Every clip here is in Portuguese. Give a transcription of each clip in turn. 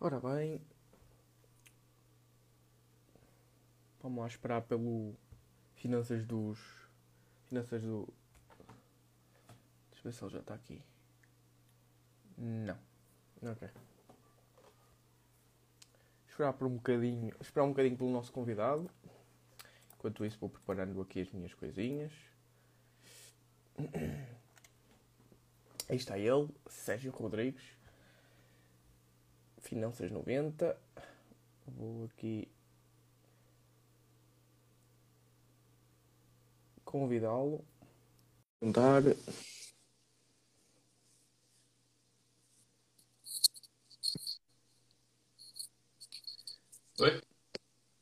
Ora bem. Vamos lá esperar pelo Finanças dos. Finanças do. Deixa eu ver se ele já está aqui. Não. Ok. Esperar por um bocadinho. Esperar um bocadinho pelo nosso convidado. Enquanto isso vou preparando aqui as minhas coisinhas. Aí está ele, Sérgio Rodrigues. Finanças 90. Vou aqui convidá-lo. Perguntar.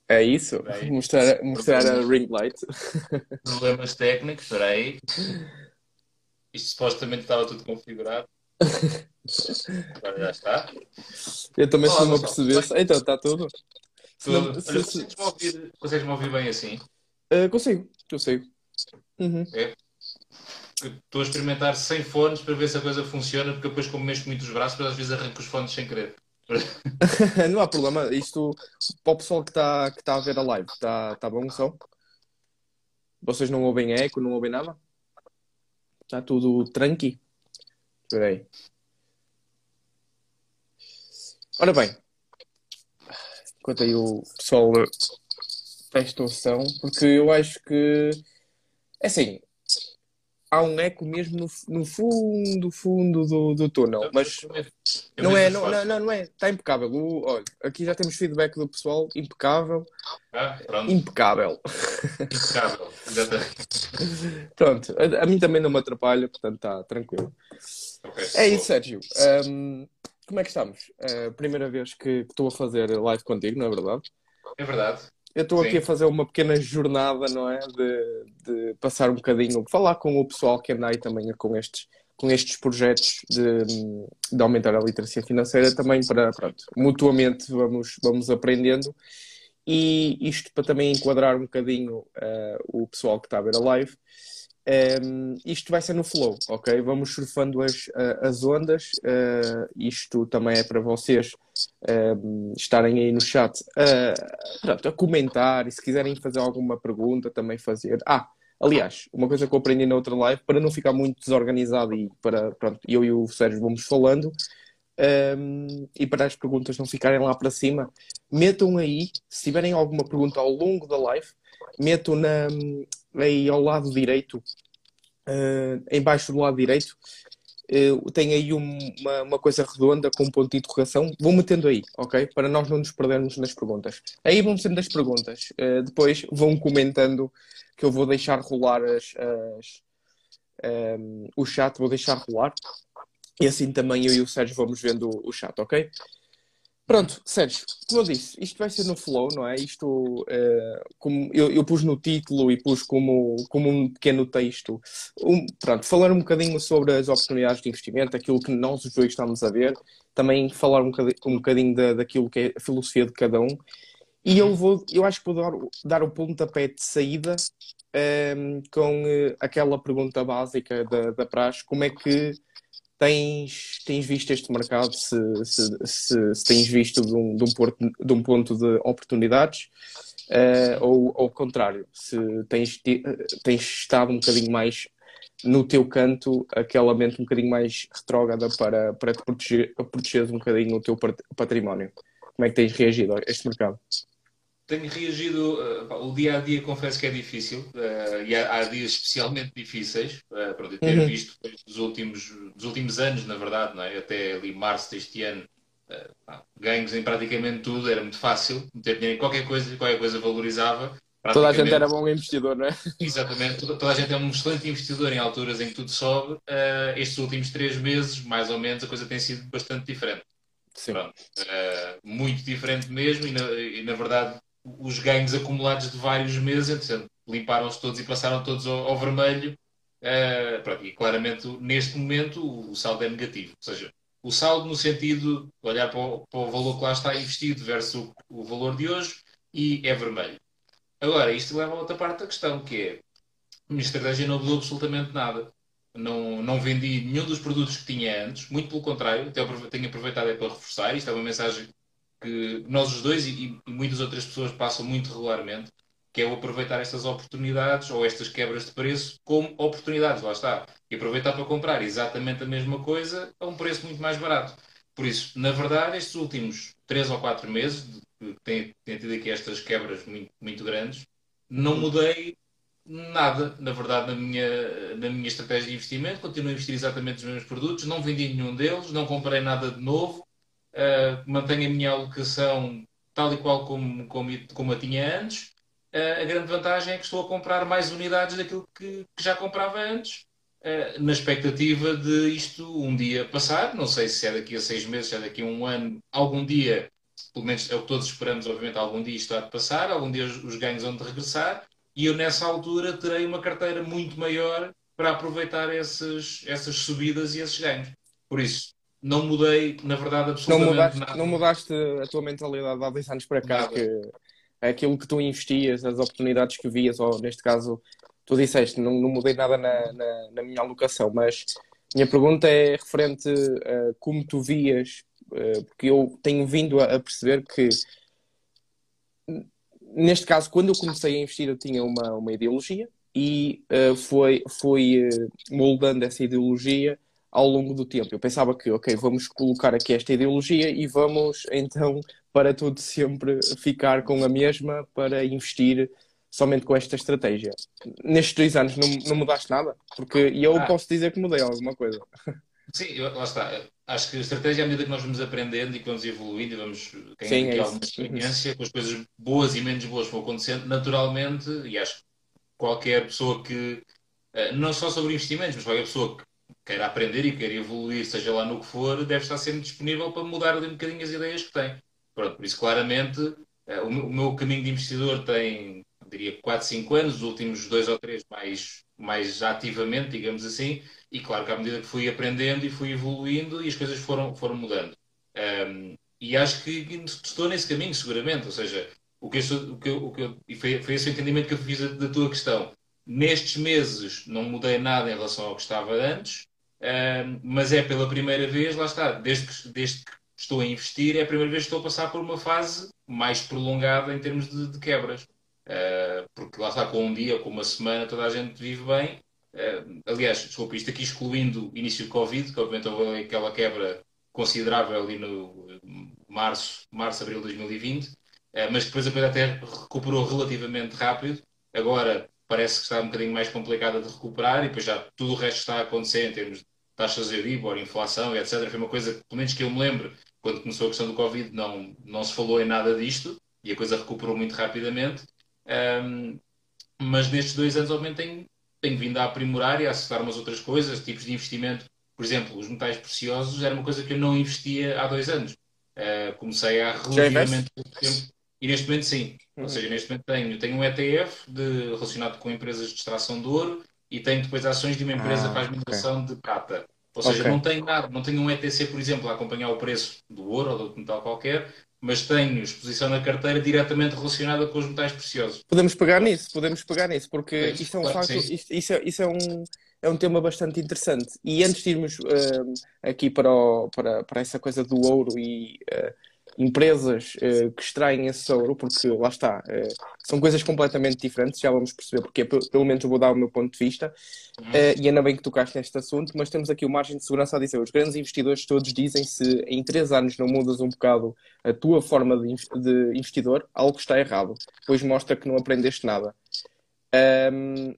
É isso? Peraí. Mostrar, mostrar a ring light. Problemas técnicos, espera aí. Isto supostamente estava tudo configurado. Agora já está. Eu também Olá, se não me apercebesse. Então, está tudo? Não- Tudo. se- Olha, se- consegues-me ouvir, consegues-me ouvir bem assim? Ah, consigo, consigo. Uhum. Eu Estou a experimentar sem fones para ver se a coisa funciona, porque depois, como mexo muito os braços, às vezes arranco os fones sem querer. Não há problema. Isto, para o pessoal que está que tá a ver a live, está tá bom o som? Vocês não ouvem eco, não ouvem nada? Está tudo tranqui? Espera aí. Ora bem, enquanto aí o pessoal testa o som, porque eu acho que, é assim, há um eco mesmo no, no fundo, fundo do, do túnel, mas não é, não, não, não, é, está impecável. O- olha, aqui já temos feedback do pessoal, impecável, Ah, pronto, impecável. impecável. Pronto, a, a mim também não me atrapalha, portanto está tranquilo. Ok. É isso, Sérgio. Ahm, como é que estamos? A primeira vez que estou a fazer live contigo, não é verdade? É verdade. Eu estou aqui a fazer uma pequena jornada, não é? De, de passar um bocadinho, falar com o pessoal que anda aí também com estes, com estes projetos de, de aumentar a literacia financeira, também para, pronto, mutuamente vamos, vamos aprendendo. E isto para também enquadrar um bocadinho eh, o pessoal que está a ver a live. Um, isto vai ser no flow, ok? Vamos surfando as, as ondas. eh, isto também é para vocês um, estarem aí no chat a, pronto, a comentar e se quiserem fazer alguma pergunta também fazer. Ah, aliás, uma coisa que eu aprendi na outra live, para não ficar muito desorganizado e para, pronto, eu e o Sérgio vamos falando um, e para as perguntas não ficarem lá para cima, metam aí, se tiverem alguma pergunta ao longo da live, metam na, aí ao lado direito, uh, em baixo do lado direito, uh, tem aí um- uma, uma coisa redonda com um ponto de interrogação. Vão metendo aí, ok? Para nós não nos perdermos nas perguntas. Aí vão sendo as perguntas. Uh, depois vão comentando que eu vou deixar rolar as, as, um, o chat, vou deixar rolar. E assim também eu e o Sérgio vamos vendo o, o chat, ok? Pronto, Sérgio, como eu disse, isto vai ser no flow, não é? Isto, eh, como eu, eu pus no título e pus como, como um pequeno texto, um, pronto, falar um bocadinho sobre as oportunidades de investimento, aquilo que nós os dois estamos a ver, também falar um bocadinho, um bocadinho da, daquilo que é a filosofia de cada um, e eu vou, eu acho que vou dar, dar o pontapé de saída ehm, com eh, aquela pergunta básica da, da praxe, como é que tens, tens visto este mercado, se, se, se, se tens visto de um, de um, porto, de um ponto de oportunidades, eh, ou ao contrário, se tens, eh, tens estado um bocadinho mais no teu canto, aquela mente um bocadinho mais retrógrada para, para te proteger, protegeres um bocadinho o teu pat- património. Como é que tens reagido a este mercado? Tenho reagido, pá, o dia a dia confesso que é difícil, eh, e há, há dias especialmente difíceis, uh, para ter Uhum. visto dos últimos, dos últimos anos, na verdade, não é? até ali março deste ano, pá, ganhos em praticamente tudo, era muito fácil, meter dinheiro em qualquer coisa, qualquer coisa valorizava. Toda a gente era bom investidor, não é? Exatamente, toda, toda a gente é um excelente investidor em alturas em que tudo sobe. Estes últimos três meses, mais ou menos, a coisa tem sido bastante diferente. Sim. Pronto. Muito diferente mesmo, e na, e na verdade, os ganhos acumulados de vários meses, limparam-se todos e passaram todos ao, ao vermelho. Eh, pronto, e claramente, neste momento, o, o saldo é negativo. Ou seja, o saldo no sentido de olhar para o, para o valor que lá está investido versus o, o, valor de hoje e é vermelho. Agora, isto leva a outra parte da questão, que é a minha estratégia não mudou absolutamente nada. Não, não vendi nenhum dos produtos que tinha antes, muito pelo contrário, até tenho aproveitado é para reforçar. Isto é uma mensagem que nós os dois e, e muitas outras pessoas passam muito regularmente, que é o aproveitar estas oportunidades ou estas quebras de preço como oportunidades, lá está. E aproveitar para comprar exatamente a mesma coisa a um preço muito mais barato. Por isso, na verdade, estes últimos três ou quatro meses, que tem, tem tido aqui estas quebras muito, muito grandes, não mudei nada, na verdade, na minha, na minha estratégia de investimento. Continuo a investir exatamente nos mesmos produtos, não vendi nenhum deles, não comprei nada de novo, uh, mantenho a minha alocação tal e qual como, como, como a tinha antes a grande vantagem é que estou a comprar mais unidades daquilo que, que já comprava antes, na expectativa de isto um dia passar. Não sei se é daqui a seis meses, se é daqui a um ano, algum dia, pelo menos é o que todos esperamos, obviamente, algum dia isto há de passar, algum dia os, os ganhos vão de regressar, e eu nessa altura terei uma carteira muito maior para aproveitar essas, essas subidas e esses ganhos. Por isso, não mudei, na verdade, absolutamente não mudaste, nada. Não mudaste a tua mentalidade há dois anos para cá, que aquilo que tu investias, as oportunidades que vias, ou neste caso, tu disseste, não, não mudei nada na, na, na, minha alocação, mas minha pergunta é referente a como tu vias, uh, porque eu tenho vindo a, a, perceber que, neste caso, quando eu comecei a investir, eu tinha uma, uma ideologia e uh, foi, foi uh, moldando essa ideologia ao longo do tempo. Eu pensava que, ok, vamos colocar aqui esta ideologia e vamos então para tudo sempre ficar com a mesma para investir somente com esta estratégia. Nestes dois anos não, não mudaste nada? Porque eu ah. posso dizer que mudei alguma coisa. Sim, lá está. Acho que a estratégia, à medida que nós vamos aprendendo e que vamos evoluindo e vamos ganhando aqui é alguma experiência, com as coisas boas e menos boas vão acontecendo, naturalmente, e acho que qualquer pessoa que, eh, não só sobre investimentos, mas qualquer pessoa que queira aprender e queira evoluir, seja lá no que for, deve estar sempre disponível para mudar ali um bocadinho as ideias que tem. Pronto, por isso, claramente, uh, o, meu caminho de investidor tem, diria, 4, 5 anos, os últimos dois ou três mais, mais ativamente, digamos assim, e claro que à medida que fui aprendendo e fui evoluindo e as coisas foram, foram mudando. Um, e acho que estou nesse caminho, seguramente, ou seja, o que eu, o que eu, o que eu, e foi, foi esse o entendimento que eu fiz da tua questão. Nestes meses não mudei nada em relação ao que estava antes, mas é pela primeira vez, lá está, desde que, desde que estou a investir, é a primeira vez que estou a passar por uma fase mais prolongada em termos de, de quebras. Uh, porque lá está, com um dia, com uma semana, toda a gente vive bem. Uh, aliás, desculpa, isto aqui excluindo o início do Covid, que obviamente houve aquela quebra considerável ali no março, março abril de 2020, uh, mas depois a coisa até recuperou relativamente rápido. Agora parece que está um bocadinho mais complicada de recuperar e depois já tudo o resto está a acontecer em termos de taxas de Euribor, inflação, etc. Foi uma coisa que, pelo menos que eu me lembro, quando começou a questão do Covid, não, não se falou em nada disto e a coisa recuperou muito rapidamente. Um, mas nestes dois anos, obviamente, tenho, tenho vindo a aprimorar e a acertar umas outras coisas, tipos de investimento. Por exemplo, os metais preciosos era uma coisa que eu não investia há dois anos. Uh, comecei há relativamente pouco tempo. E neste momento, sim. Uhum. Ou seja, neste momento tenho, tenho um ETF de, relacionado com empresas de extração de ouro e tenho depois ações de uma empresa ah, que faz mineração okay. de prata. Ou seja, okay. não tenho nada, não tenho um ETC, por exemplo, a acompanhar o preço do ouro ou outro metal qualquer, mas tenho exposição na carteira diretamente relacionada com os metais preciosos. Podemos pegar nisso, podemos pegar nisso, porque é, isto é um claro, facto, isto, isso, é, isso é, um, é um tema bastante interessante. E antes de irmos uh, aqui para, o, para, para essa coisa do ouro e uh, empresas uh, que extraem esse ouro, porque lá está, uh, são coisas completamente diferentes, já vamos perceber porque, pelo menos eu vou dar o meu ponto de vista, uh, e ainda bem que tocaste neste assunto, mas temos aqui o margem de segurança a dizer, os grandes investidores todos dizem se em três anos não mudas um bocado a tua forma de, de investidor, algo está errado, pois mostra que não aprendeste nada. Um,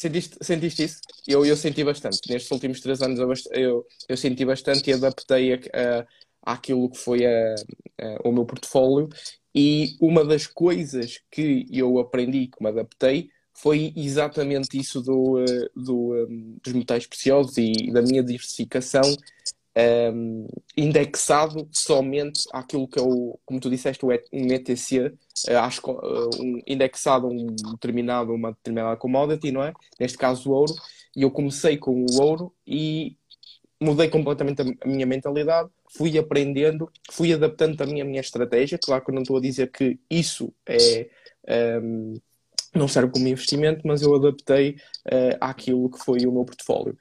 Sentiste, sentiste isso? Eu, eu senti bastante. Nestes últimos três anos eu, eu, eu senti bastante e adaptei a, a, àquilo que foi a, a, o meu portfólio. E uma das coisas que eu aprendi, que me adaptei, foi exatamente isso do, eh, do, um, dos metais preciosos e da minha diversificação um, indexado somente àquilo que é o, como tu disseste, um ETC, eh, acho, um, indexado a um determinado, uma determinada commodity, não é? Neste caso o ouro. E eu comecei com o ouro e mudei completamente a minha mentalidade, fui aprendendo, fui adaptando também a minha estratégia. Claro que eu não estou a dizer que isso é. Um, não serve como investimento, mas eu adaptei uh, àquilo que foi o meu portfólio.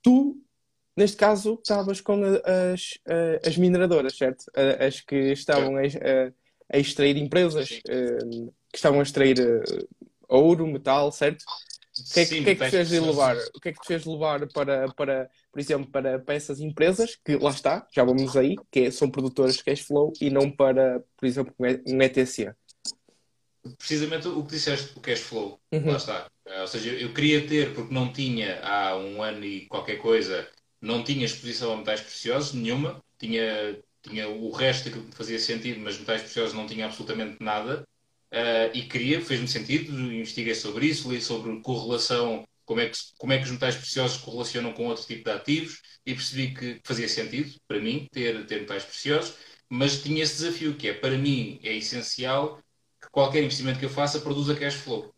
Tu, neste caso, estavas com as, as mineradoras, certo? As que estavam a, a extrair empresas, uh, que estavam a extrair uh, ouro, metal, certo? O que é, Sim, que, é que te fez levar? O que é que te fez levar para, para por exemplo, para, para essas empresas, que lá está, já vamos aí, que é, são produtoras de cash flow e não para, por exemplo, um ETC? Precisamente o que disseste, o cash flow, uhum. lá está. Eh, ou seja, eu queria ter, porque não tinha há um ano e qualquer coisa, não tinha exposição a metais preciosos, nenhuma, tinha, tinha o resto que fazia sentido, mas metais preciosos não tinha absolutamente nada. Uh, e queria, fez-me sentido, investiguei sobre isso, li sobre correlação, como é, que, como é que os metais preciosos correlacionam com outro tipo de ativos e percebi que fazia sentido, para mim, ter, ter metais preciosos, mas tinha esse desafio que é, para mim, é essencial que qualquer investimento que eu faça produza cash flow.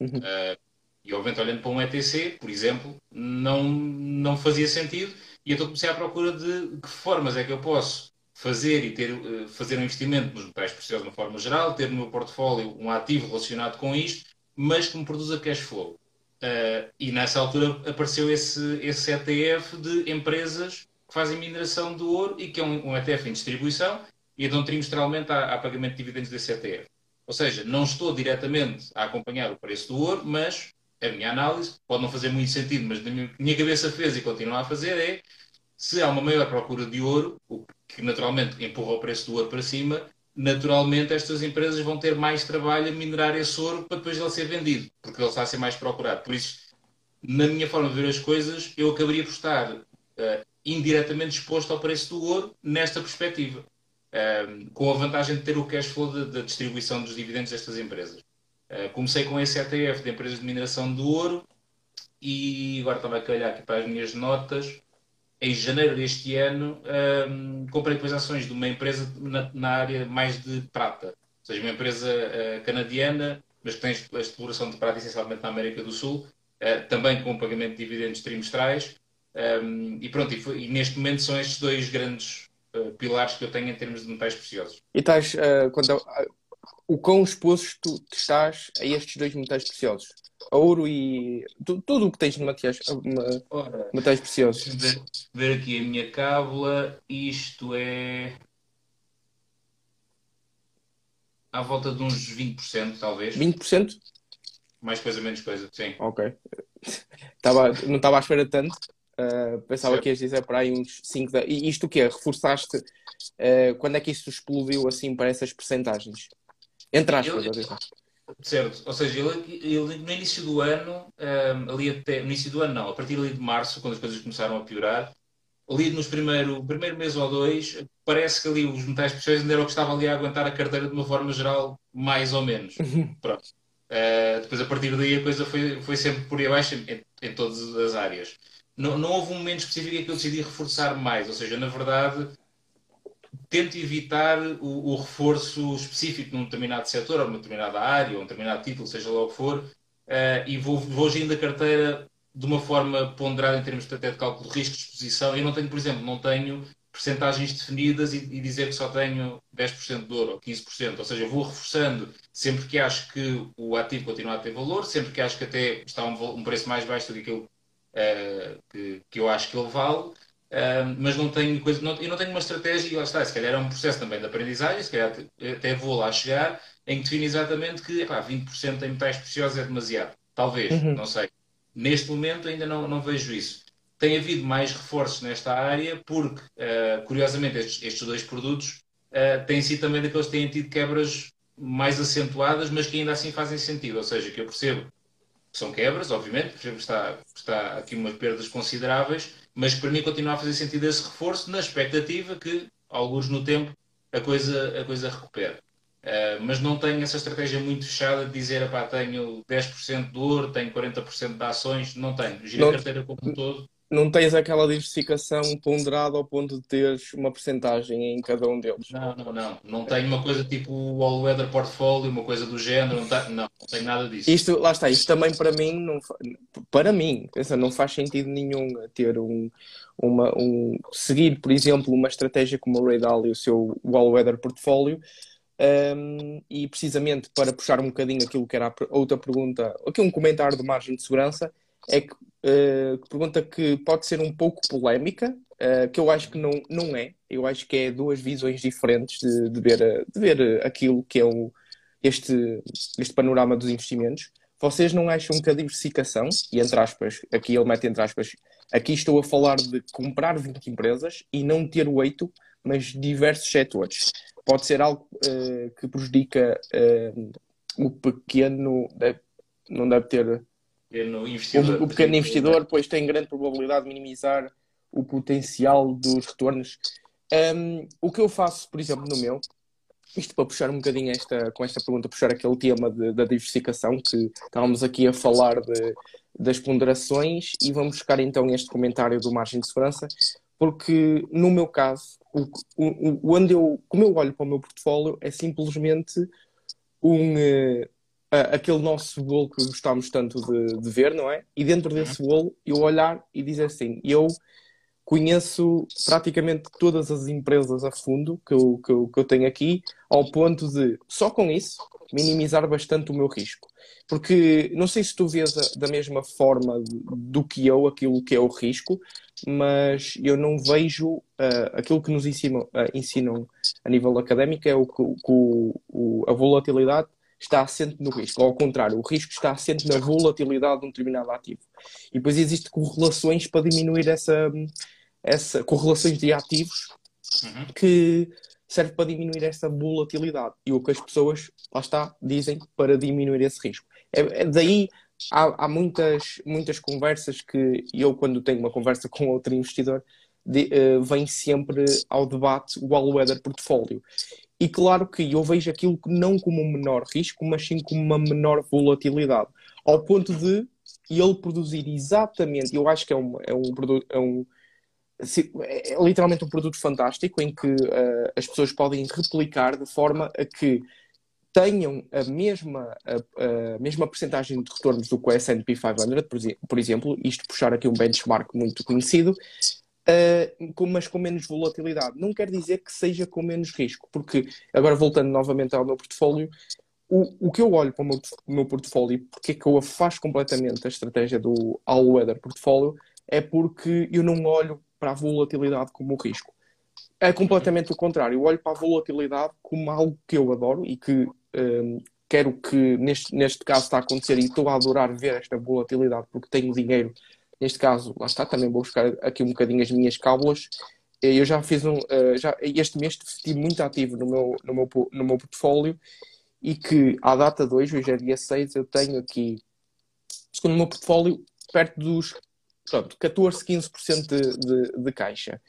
Uhum. Uh, e, obviamente, olhando para um ETC, por exemplo, não, não fazia sentido e então comecei à procura de que formas é que eu posso fazer e ter, eh, fazer um investimento nos metais preciosos de uma forma geral, ter no meu portfólio um ativo relacionado com isto, mas que me produza cash flow. Uh, e nessa altura apareceu esse, esse ETF de empresas que fazem mineração do ouro e que é um, um ETF em distribuição e então trimestralmente há, há, pagamento de dividendos desse ETF. Ou seja, não estou diretamente a acompanhar o preço do ouro, mas a minha análise, pode não fazer muito sentido, mas na minha, minha cabeça fez e continua a fazer, é se há uma maior procura de ouro, o que naturalmente empurra o preço do ouro para cima, naturalmente estas empresas vão ter mais trabalho a minerar esse ouro para depois ele ser vendido, porque ele está a ser mais procurado. Por isso, na minha forma de ver as coisas, eu acabaria por estar uh, indiretamente exposto ao preço do ouro nesta perspectiva, uh, com a vantagem de ter o cash flow da distribuição dos dividendos destas empresas. Uh, comecei com esse ETF de empresas de mineração do ouro e agora estava a olhar aqui para as minhas notas em janeiro deste ano, um, comprei depois ações de uma empresa na, na, área mais de prata, ou seja, uma empresa uh, canadiana, mas que tem a exploração de prata essencialmente na América do Sul, uh, também com pagamento de dividendos trimestrais. Um, e pronto, e, foi, e, neste momento são estes dois grandes uh, pilares que eu tenho em termos de metais preciosos. E estás, quando, o quão exposto tu estás a estes dois metais preciosos? Ouro e tu, tudo o que tens de materiais, Ora, materiais preciosos. Ver, ver aqui a minha cábula, isto é à volta de uns 20%, talvez. 20%? Mais coisa, menos coisa, sim. Ok. Tava, não estava à espera tanto. Uh, pensava certo. que ias dizer para aí uns 5. De... E isto o quê? Reforçaste? Uh, quando é que isto explodiu assim para essas percentagens? Entre aspas, eu, Certo, ou seja, ele, ele no início do ano, um, ali até, no início do ano não, a partir ali de março, quando as coisas começaram a piorar, ali nos primeiro, primeiro mês ou dois, parece que ali os metais preciosos ainda era o que estava ali a aguentar a carteira de uma forma geral, mais ou menos. Uhum. Pronto. Uh, depois, a partir daí, a coisa foi, foi sempre por aí abaixo em, em todas as áreas. Não, não houve um momento específico em que eu decidi reforçar mais, ou seja, na verdade, tento evitar o, o, reforço específico num determinado setor, ou numa determinada área, ou um determinado título, seja lá o que for, uh, e vou, vou agindo a carteira de uma forma ponderada em termos de, até de cálculo de risco de exposição. Eu não tenho, por exemplo, não tenho percentagens definidas e, e, dizer que só tenho 10% de ouro ou 15%. Ou seja, vou reforçando sempre que acho que o ativo continua a ter valor, sempre que acho que até está um, um preço mais baixo do que aquilo uh, que, que eu acho que ele vale mas não tenho coisa, não, eu não tenho uma estratégia, e lá está, se calhar é um processo também de aprendizagem, se calhar até vou lá chegar, em que defino exatamente que epá, 20% em metais preciosos é demasiado. Talvez, uhum. não sei. Neste momento ainda não, não vejo isso. Tem havido mais reforços nesta área porque, uh, curiosamente, estes, estes, dois produtos uh, têm sido também daqueles que têm tido quebras mais acentuadas, mas que ainda assim fazem sentido. Ou seja, que eu percebo que são quebras, obviamente, percebo que está, está aqui umas perdas consideráveis, mas para mim continua a fazer sentido esse reforço na expectativa que, alguns no tempo, a coisa, a coisa recupere. Uh, mas não tenho essa estratégia muito fechada de dizer, pá, tenho 10% de ouro, tenho 40% de ações, não tenho. Gira a carteira como um todo. Não tens aquela diversificação ponderada ao ponto de teres uma porcentagem em cada um deles. Não, não, não. Não tenho uma coisa tipo o All Weather Portfolio, uma coisa do género. Não, tá... não, não tenho nada disso. Isto, lá está, isto também para mim, não, para mim, pensa, não faz sentido nenhum ter um, uma, um, seguir, por exemplo, uma estratégia como o Ray Dalio, o seu All Weather Portfolio, um, e precisamente para puxar um bocadinho aquilo que era a outra pergunta, aqui um comentário de margem de segurança, é que, uh, pergunta que pode ser um pouco polémica, uh, que eu acho que não, não é. Eu acho que é duas visões diferentes de, de ver, de ver aquilo que é o, este, este panorama dos investimentos. Vocês não acham que a diversificação, e entre aspas, aqui ele mete entre aspas, aqui estou a falar de comprar 20 empresas e não ter oito, mas diversos setores pode ser algo uh, que prejudica uh, o pequeno, deve, não deve ter. Pequeno investidor, o, o pequeno investidor, pois tem grande probabilidade de minimizar o potencial dos retornos. Um, o que eu faço, por exemplo, no meu, isto para puxar um bocadinho esta, com esta pergunta, puxar aquele tema de, da diversificação que estávamos aqui a falar de, das ponderações e vamos buscar então este comentário do margem de segurança, porque no meu caso, o, o, onde eu, como eu olho para o meu portfólio, é simplesmente um, uh, aquele nosso bolo que gostamos tanto de, de, ver, não é? E dentro desse uhum. bolo eu olhar e dizer assim, eu conheço praticamente todas as empresas a fundo que eu, que eu, que eu tenho aqui, ao ponto de, só com isso, minimizar bastante o meu risco. Porque não sei se tu vês a, da mesma forma do que eu aquilo que é o risco, mas eu não vejo uh, aquilo que nos ensinam, uh, ensinam a nível académico é o que o, a volatilidade está assente no risco. Ao contrário, o risco está assente na volatilidade de um determinado ativo. E depois existem correlações para diminuir essa, essa correlações de ativos uhum. que serve para diminuir essa volatilidade. E o que as pessoas, lá está, dizem para diminuir esse risco. É, é daí há, há, muitas, muitas conversas que eu, quando tenho uma conversa com outro investidor, de, uh, vem sempre ao debate o all-weather portfólio. E claro que eu vejo aquilo não como um menor risco, mas sim como uma menor volatilidade. Ao ponto de ele produzir exatamente, eu acho que é um, é um, é um é, é literalmente um produto fantástico em que uh, as pessoas podem replicar de forma a que tenham a mesma, a, a mesma percentagem de retornos do que o S&P 500, por, por, exemplo, isto puxar aqui um benchmark muito conhecido, uh, mas com menos volatilidade. Não quer dizer que seja com menos risco, porque, agora voltando novamente ao meu portfólio, o, o que eu olho para o meu, meu portfólio, porque é que eu afasto completamente a estratégia do all-weather portfólio, é porque eu não olho para a volatilidade como risco. É completamente o contrário. Eu olho para a volatilidade como algo que eu adoro e que um, quero que neste, neste caso está a acontecer e estou a adorar ver esta volatilidade porque tenho dinheiro. Neste caso, lá está, também vou buscar aqui um bocadinho as minhas cábulas. Eu já fiz um. Uh, já, este mês estive muito ativo no meu, no, meu, no meu portfólio e que à data de hoje, hoje é dia 6, eu tenho aqui, segundo o meu portfólio, perto dos pronto, 14, 15% de, de, de caixa.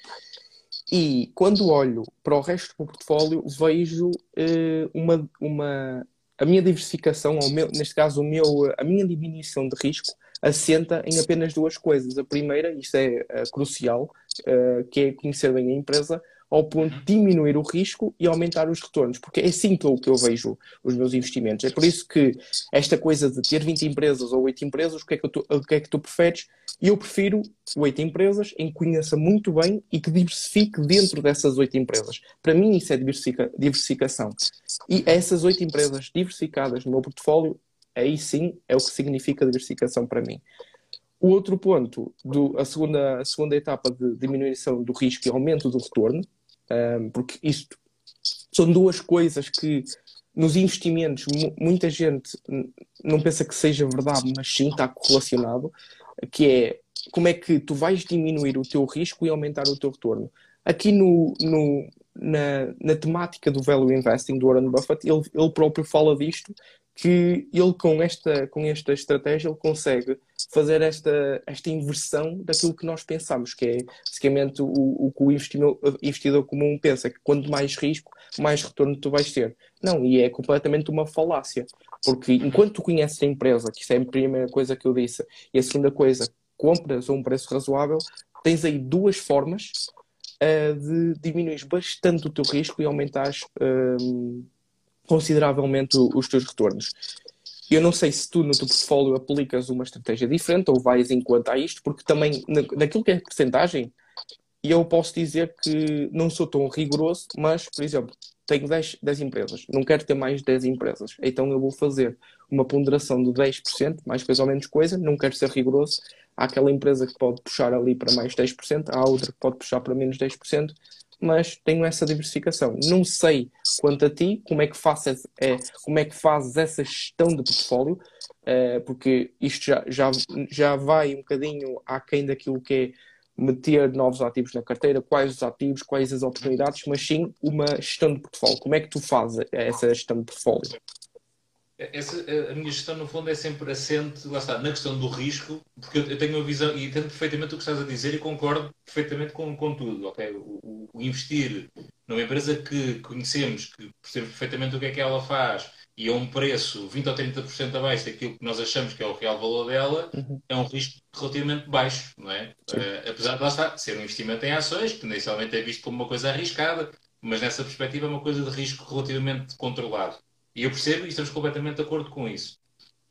E quando olho para o resto do portfólio, vejo uh, uma, uma, a minha diversificação, ou meu, neste caso o meu, a minha diminuição de risco, assenta em apenas duas coisas. A primeira, isto é uh, crucial, uh, que é conhecer bem a empresa, ao ponto de diminuir o risco e aumentar os retornos, porque é assim que eu, que eu vejo os meus investimentos. É por isso que esta coisa de ter 20 empresas ou 8 empresas, o que é que, tu, o que, é que tu preferes? Eu prefiro 8 empresas em que conheça muito bem e que diversifique dentro dessas 8 empresas. Para mim isso é diversifica, diversificação. E essas 8 empresas diversificadas no meu portfólio, aí sim é o que significa diversificação para mim. O outro ponto, do, a, segunda, a segunda etapa de diminuição do risco e aumento do retorno, um, porque isto são duas coisas que nos investimentos muita gente não pensa que seja verdade, mas sim está correlacionado, que é como é que tu vais diminuir o teu risco e aumentar o teu retorno. Aqui no, no na, na, temática do value investing do Warren Buffett, ele, ele próprio fala disto, que ele com esta, com esta estratégia ele consegue fazer esta, esta inversão daquilo que nós pensamos, que é basicamente o, o que o investidor, investidor comum pensa, que quanto mais risco, mais retorno tu vais ter. Não, e é completamente uma falácia, porque enquanto tu conheces a empresa, que isso é a primeira coisa que eu disse, e a segunda coisa, compras a um preço razoável, tens aí duas formas uh, de diminuir bastante o teu risco e aumentares uh, consideravelmente os teus retornos. Eu não sei se tu no teu portfólio aplicas uma estratégia diferente ou vais enquanto a isto, porque também naquilo que é porcentagem, eu posso dizer que não sou tão rigoroso, mas, por exemplo, tenho 10, 10 empresas, não quero ter mais 10 empresas, então eu vou fazer uma ponderação de 10%, mais coisa ou menos coisa, não quero ser rigoroso. Há aquela empresa que pode puxar ali para mais 10%, há outra que pode puxar para menos 10%, mas tenho essa diversificação. Não sei quanto a ti, como é que fazes, é, como é que fazes essa gestão de portfólio, é, porque isto já, já, já vai um bocadinho aquém daquilo que é meter novos ativos na carteira, quais os ativos, quais as oportunidades, mas sim uma gestão de portfólio. Como é que tu fazes essa gestão de portfólio? Essa, a minha gestão, no fundo, é sempre assente, lá está, na questão do risco, porque eu tenho uma visão e entendo perfeitamente o que estás a dizer e concordo perfeitamente com, com tudo, ok? O, o investir numa empresa que conhecemos, que percebemos perfeitamente o que é que ela faz e a um preço 20 ou 30% abaixo daquilo que nós achamos que é o real valor dela, uhum. é um risco relativamente baixo, não é? Uh, apesar de lá estar, ser um investimento em ações, que inicialmente é visto como uma coisa arriscada, mas nessa perspectiva é uma coisa de risco relativamente controlado. E eu percebo e estamos completamente de acordo com isso.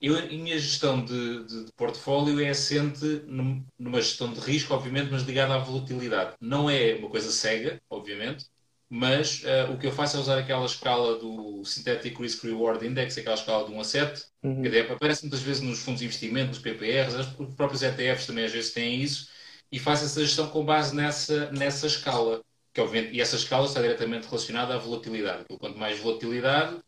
Eu, a minha gestão de, de, de, portfólio é assente numa gestão de risco, obviamente, mas ligada à volatilidade. Não é uma coisa cega, obviamente, mas uh, o que eu faço é usar aquela escala do Synthetic Risk Reward Index, aquela escala de 1 a 7, uhum. que aparece muitas vezes nos fundos de investimento, nos PPRs, os próprios ETFs também às vezes têm isso, e faço essa gestão com base nessa, nessa escala. Que, obviamente, e essa escala está diretamente relacionada à volatilidade. Quanto mais volatilidade,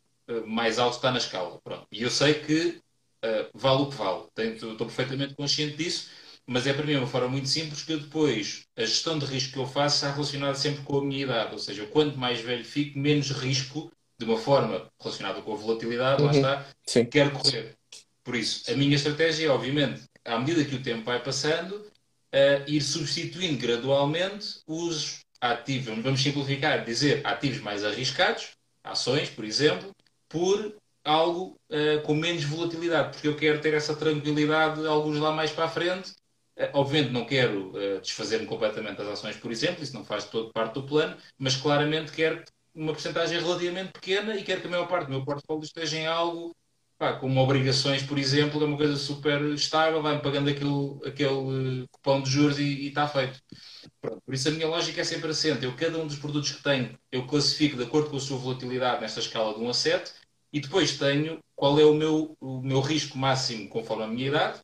mais alto está na escala. Pronto. E eu sei que uh, vale o que vale. Tenho, estou perfeitamente consciente disso, mas é para mim uma forma muito simples que eu depois, a gestão de risco que eu faço está relacionada sempre com a minha idade. Ou seja, quanto mais velho fico, menos risco, de uma forma relacionada com a volatilidade, uhum. lá está, Sim. quero correr. Por isso, a minha estratégia é, obviamente, à medida que o tempo vai passando, uh, ir substituindo gradualmente os ativos, vamos simplificar, dizer ativos mais arriscados, ações, por exemplo, por algo uh, com menos volatilidade, porque eu quero ter essa tranquilidade, alguns lá mais para a frente. Uh, obviamente não quero uh, desfazer-me completamente das ações, por exemplo, isso não faz todo parte do plano, mas claramente quero uma porcentagem relativamente pequena e quero que a maior parte do meu portfólio esteja em algo pá, como obrigações, por exemplo, é uma coisa super estável, vai-me pagando aquele, aquele cupom de juros e, está feito. Pronto, por isso a minha lógica é sempre assente. Eu, cada um dos produtos que tenho, eu classifico de acordo com a sua volatilidade nesta escala de 1 a 7 e depois tenho qual é o meu, o meu risco máximo conforme a minha idade.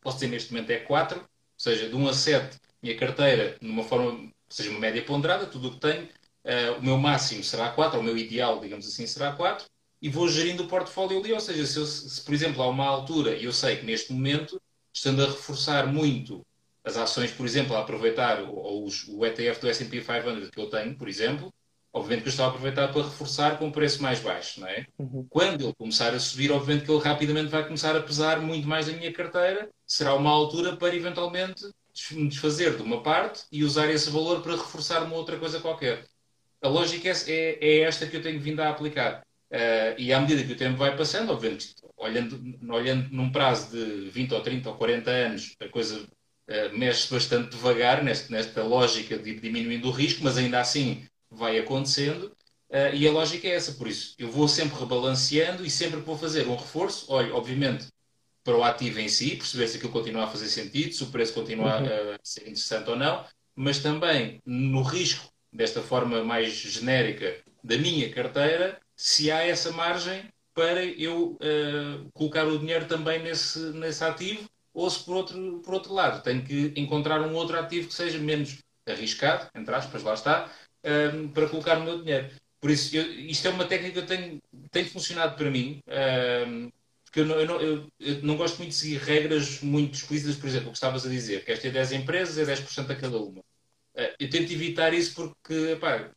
Posso dizer neste momento é 4, ou seja, de 1 a 7, minha carteira, numa forma, seja uma média ponderada, tudo o que tenho, uh, o meu máximo será 4, ou o meu ideal, digamos assim, será 4, e vou gerindo o portfólio ali. Ou seja, se, eu, se por exemplo, há uma altura, e eu sei que neste momento, estando a reforçar muito as ações, por exemplo, a aproveitar, ou, os, o ETF do S&P 500 que eu tenho, por exemplo, obviamente que eu estou a aproveitar para reforçar com um preço mais baixo, não é? Uhum. Quando ele começar a subir, obviamente que ele rapidamente vai começar a pesar muito mais na minha carteira, será uma altura para eventualmente me desfazer de uma parte e usar esse valor para reforçar uma outra coisa qualquer. A lógica é, é, é esta que eu tenho vindo a aplicar. Uh, e à medida que o tempo vai passando, obviamente, olhando, olhando num prazo de 20 ou 30 ou 40 anos, a coisa uh, mexe bastante devagar nesta, nesta lógica de diminuindo o risco, mas ainda assim vai acontecendo uh, e a lógica é essa. Por isso, eu vou sempre rebalanceando e sempre que vou fazer um reforço, olho, obviamente, para o ativo em si, perceber se aquilo continua a fazer sentido, se o preço continua uhum. a ser interessante ou não, mas também no risco, desta forma mais genérica, da minha carteira, se há essa margem para eu uh, colocar o dinheiro também nesse, nesse ativo, ou se por outro, por outro lado tenho que encontrar um outro ativo que seja menos arriscado, entre aspas, lá está, um, para colocar o meu dinheiro. Por isso, eu, isto é uma técnica que tem, tem funcionado para mim, um, porque eu não, eu, não, eu, eu não, gosto muito de seguir regras muito explícitas, por exemplo, o que estavas a dizer, que esta é 10 empresas, é 10% a cada uma. Uh, eu tento evitar isso porque, pá,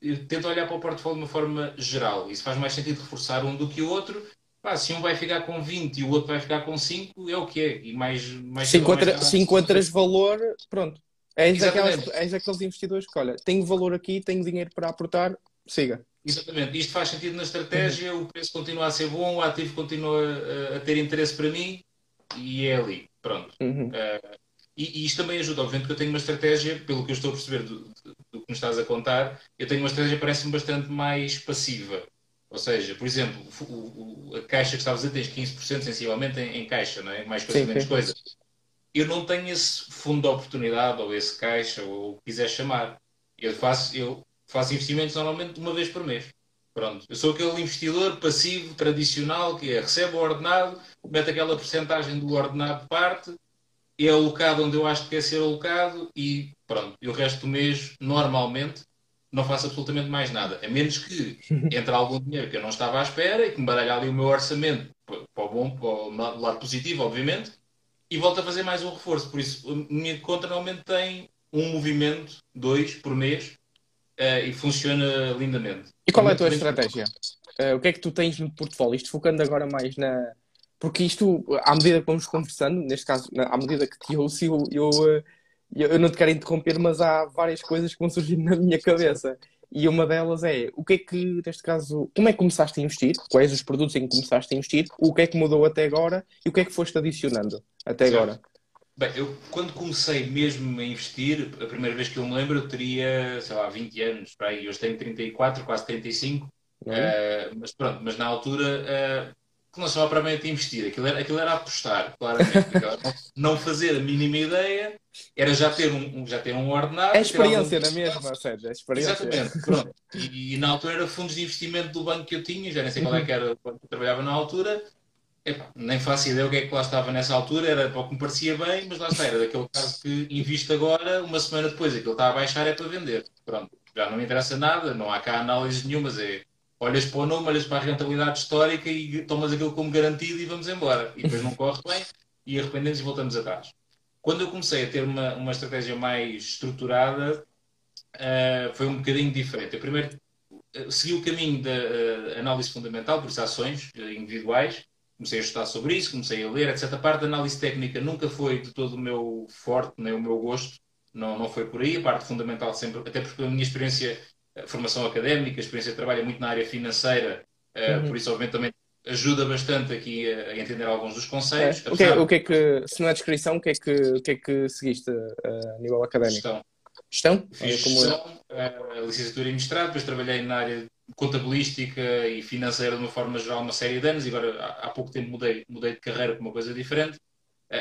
eu tento olhar para o portfólio de uma forma geral. Isso faz mais sentido reforçar um do que o outro. Pá, se um vai ficar com 20 e o outro vai ficar com 5, é o que é. E mais, mais se, encontra, mais se encontras valor, pronto. És, daquelas, és daqueles investidores que, olha, tenho valor aqui, tenho dinheiro para aportar, siga. Exatamente, isto faz sentido na estratégia, uhum. o preço continua a ser bom, o ativo continua a, a, ter interesse para mim e é ali. Pronto. Uhum. Uh, e, e, isto também ajuda, obviamente que eu tenho uma estratégia, pelo que eu estou a perceber do, do, do que me estás a contar, eu tenho uma estratégia que parece-me bastante mais passiva. Ou seja, por exemplo, o, o, a caixa que estavas a dizer, tens 15% sensivelmente em, em, caixa, não é? mais coisa, menos coisa. Eu não tenho esse fundo de oportunidade, ou esse caixa, ou o que quiser chamar. Eu faço, eu faço investimentos normalmente uma vez por mês. Pronto. Eu sou aquele investidor passivo, tradicional, que é, recebe o ordenado, mete aquela porcentagem do ordenado de parte, é alocado onde eu acho que quer ser alocado e pronto. E o resto do mês, normalmente, não faço absolutamente mais nada. A menos que entre algum dinheiro que eu não estava à espera e que me baralhe ali o meu orçamento para o bom, para o lado positivo, obviamente, e volto a fazer mais um reforço. Por isso, a minha conta normalmente tem um movimento, dois por mês, uh, e funciona lindamente. E qual é a tua estratégia? Uh, o que é que tu tens no portfólio? Isto focando agora mais na. Porque isto, à medida que vamos conversando, neste caso, à medida que te ouço, eu, eu, eh, eu não te quero interromper, mas há várias coisas que vão surgindo na minha cabeça. E uma delas é o que é que, neste caso, como é que começaste a investir? Quais os produtos em que começaste a investir? O que é que mudou até agora e o que é que foste adicionando até certo. agora? Bem, eu quando comecei mesmo a investir, a primeira vez que eu me lembro, eu teria, sei lá, 20 anos, aí. Hoje tenho 34, quase 35. Uhum. Uh, mas pronto, mas na altura uh, que não só propriamente investir, aquilo era, aquilo era apostar, claramente. não, fazer a mínima ideia era já ter um, já ter um ordenado. É experiência na mesma, Sérgio, é experiência. Exatamente, pronto. E, e, na altura era fundos de investimento do banco que eu tinha, já nem sei qual é que era o banco que eu trabalhava na altura. Epá, nem faço ideia o que é que lá estava nessa altura, era para o que me parecia bem, mas lá está, era daquele caso que invisto agora, uma semana depois aquilo está a baixar é para vender. Pronto, já não me interessa nada, não há cá análises nenhumas, é olhas para o nome, olhas para a rentabilidade histórica e tomas aquilo como garantido e vamos embora. E depois não corre bem e arrependemos e voltamos atrás. Quando eu comecei a ter uma, uma estratégia mais estruturada, uh, foi um bocadinho diferente. Eu primeiro uh, segui o caminho da uh, análise fundamental, por isso ações individuais, comecei a estudar sobre isso, comecei a ler, etc. A parte da análise técnica nunca foi de todo o meu forte, nem o meu gosto, não, não foi por aí. A parte fundamental sempre, até porque a minha experiência formação académica, experiência de trabalho é muito na área financeira, eh, uhum. por isso, obviamente, também ajuda bastante aqui a, entender alguns dos conceitos. É. O, que é, o, que é, que, se não é descrição, o que é que, o que, é que seguiste uh, a nível académico? Gestão. Gestão? Fiz como... gestão, uh, licenciatura em mestrado, depois trabalhei na área contabilística e financeira de uma forma geral uma série de anos e agora há, pouco tempo mudei, mudei de carreira para uma coisa diferente.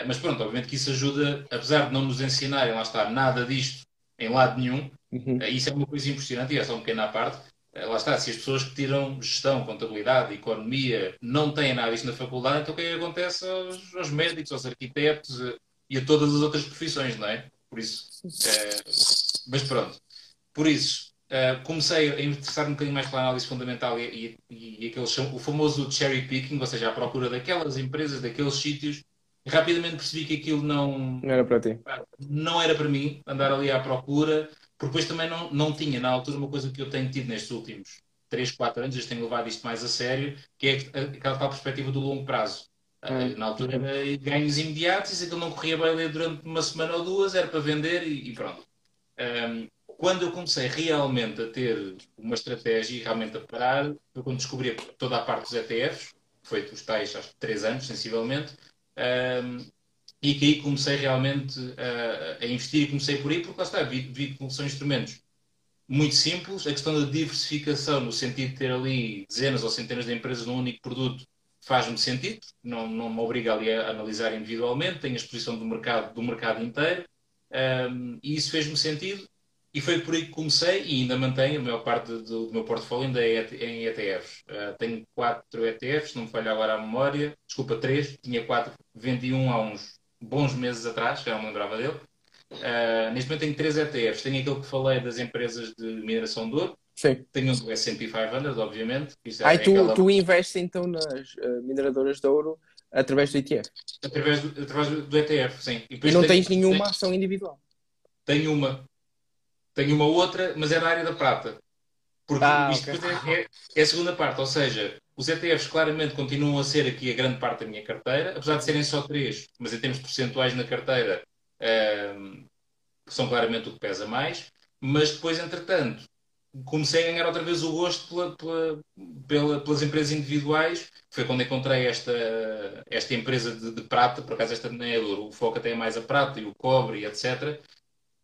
Mas pronto, obviamente que isso ajuda, apesar de não nos ensinarem, lá está, nada disto em lado nenhum, Uhum. Eh, isso é uma coisa impressionante e é só uma pequena parte. Eh, lá está, se as pessoas que tiram gestão, contabilidade, economia não têm nada disso na faculdade, então o que é que acontece aos, aos médicos, aos arquitetos eh, e a todas as outras profissões, não é? Por isso, é, mas pronto. Por isso, Uh, comecei a interessar-me um bocadinho mais pela análise fundamental e, e, e aquele, o famoso cherry picking, ou seja, a procura daquelas empresas, daqueles sítios. Rapidamente percebi que aquilo não, não era para ti. Não era para mim andar ali à procura. Porque depois também não, não tinha, na altura, uma coisa que eu tenho tido nestes últimos 3, 4 anos, eu tenho levado isto mais a sério, que é aquela tal perspectiva do longo prazo. Hum. Na altura era ganhos imediatos, e se aquilo não corria bem durante uma semana ou duas, era para vender e, e pronto. Um, quando eu comecei realmente a ter uma estratégia e realmente a parar, foi quando descobri toda a parte dos ETFs, foi os tais, acho que 3 anos, sensivelmente, um, e que aí comecei realmente a, a, investir e comecei por aí, porque lá está, vi, vi que são instrumentos muito simples. A questão da diversificação, no sentido de ter ali dezenas ou centenas de empresas num único produto, faz-me sentido, não, não me obriga ali a analisar individualmente, tenho a exposição do mercado, do mercado inteiro, um, e isso fez-me sentido. E foi por aí que comecei e ainda mantenho a maior parte do, do meu portfólio ainda é em ETFs. Uh, tenho quatro ETFs, não me falha agora a memória. Desculpa, três. Tinha quatro, vendi um há uns bons meses atrás, já não me lembrava dele. Uh, neste momento tenho três ETFs. Tenho aquele que falei das empresas de mineração de ouro. Sim. Tenho um do S&P 500, obviamente. Isso é, tu, aquela... tu investes então nas uh, mineradoras de ouro através do ETF? Através do, através do ETF, sim. E, e não tenho, tens nenhuma tenho, ação individual? Tenho uma. Tenho uma outra, mas é da área da prata. Porque ah, isto okay. é, é, é a segunda parte, ou seja, os ETFs claramente continuam a ser aqui a grande parte da minha carteira, apesar de serem só três, mas em termos percentuais na carteira um, ehm, são claramente o que pesa mais. Mas depois, entretanto, comecei a ganhar outra vez o gosto pela, pela, pela, pelas empresas individuais. Foi quando encontrei esta, esta empresa de, de prata, por acaso esta nem é duro, o foco até é mais a prata e o cobre etc.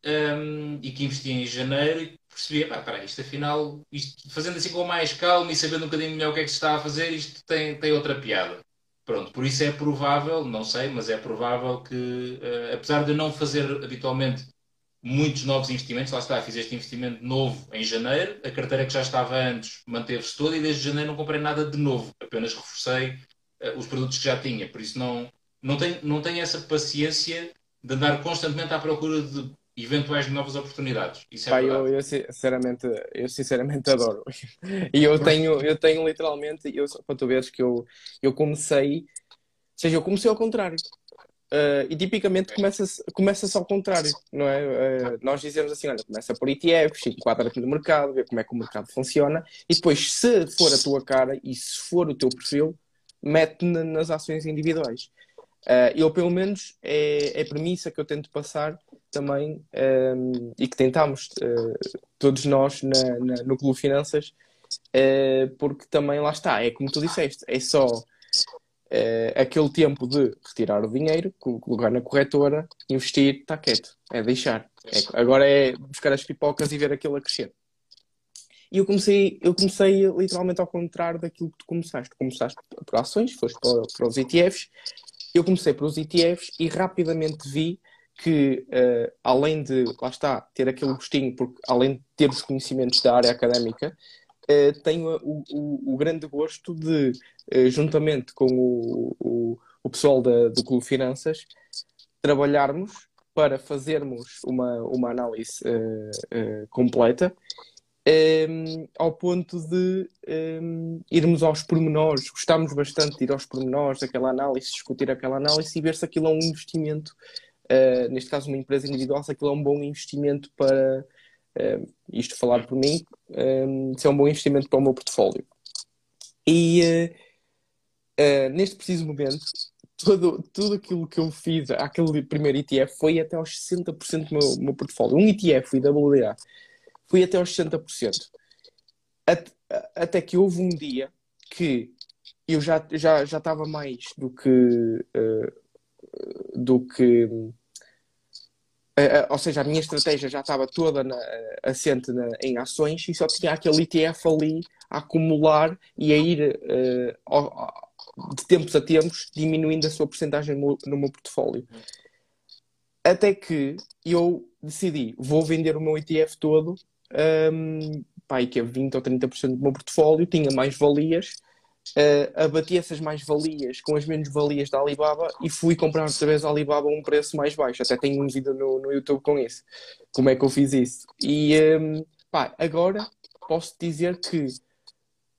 Um, e que investi em janeiro e percebi, pá, peraí, isto afinal, isto, fazendo assim com mais calma e sabendo um bocadinho melhor o que é que se está a fazer, isto tem, tem outra piada. Pronto, por isso é provável, não sei, mas é provável que, uh, apesar de não fazer habitualmente muitos novos investimentos, lá está, fiz este investimento novo em janeiro, a carteira que já estava antes manteve-se toda e desde janeiro não comprei nada de novo, apenas reforcei uh, os produtos que já tinha, por isso não, não, tenho, não tenho essa paciência de andar constantemente à procura de eventuais novas oportunidades. Isso é Pai, eu, eu, sinceramente, eu sinceramente adoro. E eu tenho, eu tenho literalmente, eu, para tu veres que eu, eu comecei, ou seja, eu comecei ao contrário. Uh, e tipicamente começa-se começa ao contrário, não é? Uh, nós dizemos assim, olha, começa por ETFs, enquadra-te no mercado, vê como é que o mercado funciona, e depois, se for a tua cara e se for o teu perfil, mete nas ações individuais. Uh, eu, pelo menos, é, é a premissa que eu tento passar também um, e que tentamos todos nós na, na, no Clube Finanças, porque também lá está, é como tu disseste, é só aquele tempo de retirar o dinheiro, colocar na corretora, investir, está quieto, é deixar. É, agora é buscar as pipocas e ver aquilo a crescer. E eu comecei, eu comecei literalmente ao contrário daquilo que tu começaste. Tu começaste por ações, foste para, para os ETFs. Eu comecei pelos ETFs e rapidamente vi que, uh, além de, lá está, ter aquele gostinho, porque além de ter os conhecimentos da área académica, uh, tenho o, o, o, grande gosto de, uh, juntamente com o, o, o pessoal da, do Clube Finanças, trabalharmos para fazermos uma, uma análise completa um, ehm, ao ponto de um, ehm, irmos aos pormenores, gostamos bastante de ir aos pormenores daquela análise, discutir aquela análise e ver se aquilo é um investimento, uh, neste caso uma empresa individual, se aquilo é um bom investimento para, Uh, isto falar por mim, um, se é um bom investimento para o meu portfólio. E uh, neste preciso momento, todo, tudo aquilo que eu fiz, aquele primeiro ETF, foi até aos 60% do meu, meu portfólio. Um ETF, IWA, foi até aos 60%. At, até que houve um dia que eu já, já, já estava mais do que. do que Uh, ou seja, a minha estratégia já estava toda na, assente na, em ações e só tinha aquele ETF ali a acumular e a ir uh, ao, de tempos a tempos diminuindo a sua porcentagem no, no meu portfólio. Até que eu decidi, vou vender o meu ETF todo, um, pá, que é 20 ou 30% do meu portfólio, tinha mais valias uh, abati essas mais-valias com as menos-valias da Alibaba e fui comprar outra vez a Alibaba a um preço mais baixo. Até tenho um vídeo no, no YouTube com isso. Como é que eu fiz isso? E um, pá, agora posso dizer que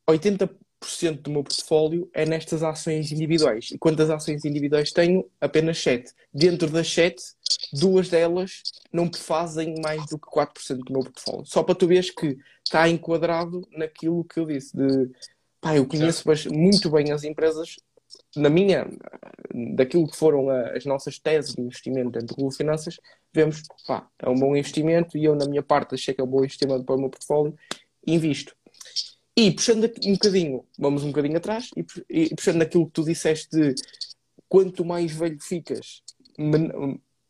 80% do meu portfólio é nestas ações individuais. E quantas ações individuais tenho? Apenas 7. Dentro das 7, duas delas não fazem mais do que 4% do meu portfólio. Só para tu veres que está enquadrado naquilo que eu disse, de Pá, eu conheço muito bem as empresas, na minha, daquilo que foram as nossas teses de investimento dentro do Finanças, vemos, pá, é um bom investimento e eu, na minha parte, achei que é um bom investimento para o meu portfólio invisto. E puxando um bocadinho, vamos um bocadinho atrás, e, puxando aquilo que tu disseste de quanto mais velho ficas,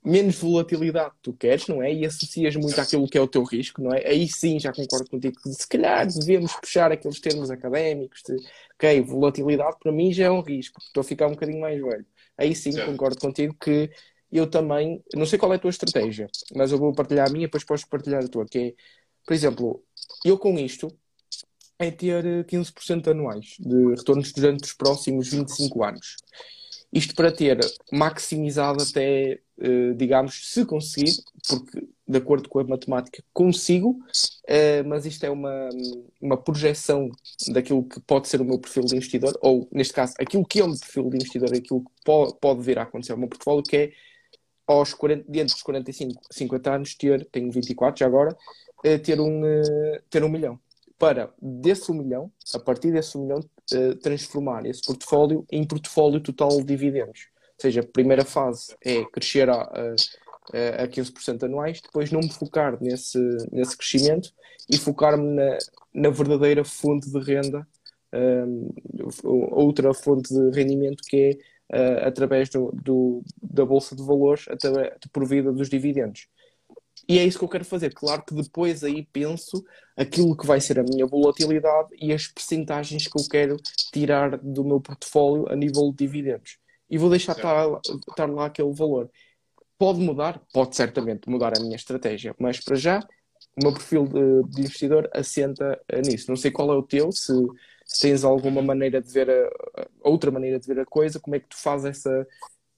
menos volatilidade tu queres, não é? E associas muito àquilo que é o teu risco, não é? Aí sim já concordo contigo que se calhar devemos puxar aqueles termos académicos de ok, volatilidade para mim já é um risco, estou a ficar um bocadinho mais velho. Aí sim, sim. concordo contigo que eu também, não sei qual é a tua estratégia, mas eu vou partilhar a minha, depois podes partilhar a tua, que é, por exemplo, eu com isto é ter 15% anuais de retornos durante os próximos 25 anos. Isto para ter maximizado até, uh, digamos, se conseguir, porque de acordo com a matemática consigo, uh, mas isto é uma, uma projeção daquilo que pode ser o meu perfil de investidor, ou neste caso, aquilo que é o meu perfil de investidor, aquilo que pode, vir a acontecer ao meu portfólio, que é aos 40, dentro dos 45, 50 anos, ter, tenho 24 já agora, ter, um, ter um milhão para desse um milhão, a partir desse um milhão, uh, transformar esse portfólio em portfólio total de dividendos. Ou seja, a primeira fase é crescer a, uh, a 15% anuais, depois não me focar nesse, nesse crescimento e focar-me na, na verdadeira fonte de renda, um, outra fonte de rendimento que é uh, através do, do, da Bolsa de Valores, através, por vida dos dividendos. E é isso que eu quero fazer. Claro que depois aí penso aquilo que vai ser a minha volatilidade e as percentagens que eu quero tirar do meu portfólio a nível de dividendos. E vou deixar estar, estar lá aquele valor. Pode mudar? Pode certamente mudar a minha estratégia, mas para já o meu perfil de, de investidor assenta nisso. Não sei qual é o teu, se, se tens alguma maneira de ver a, outra maneira de ver a coisa, como é que tu fazes essa,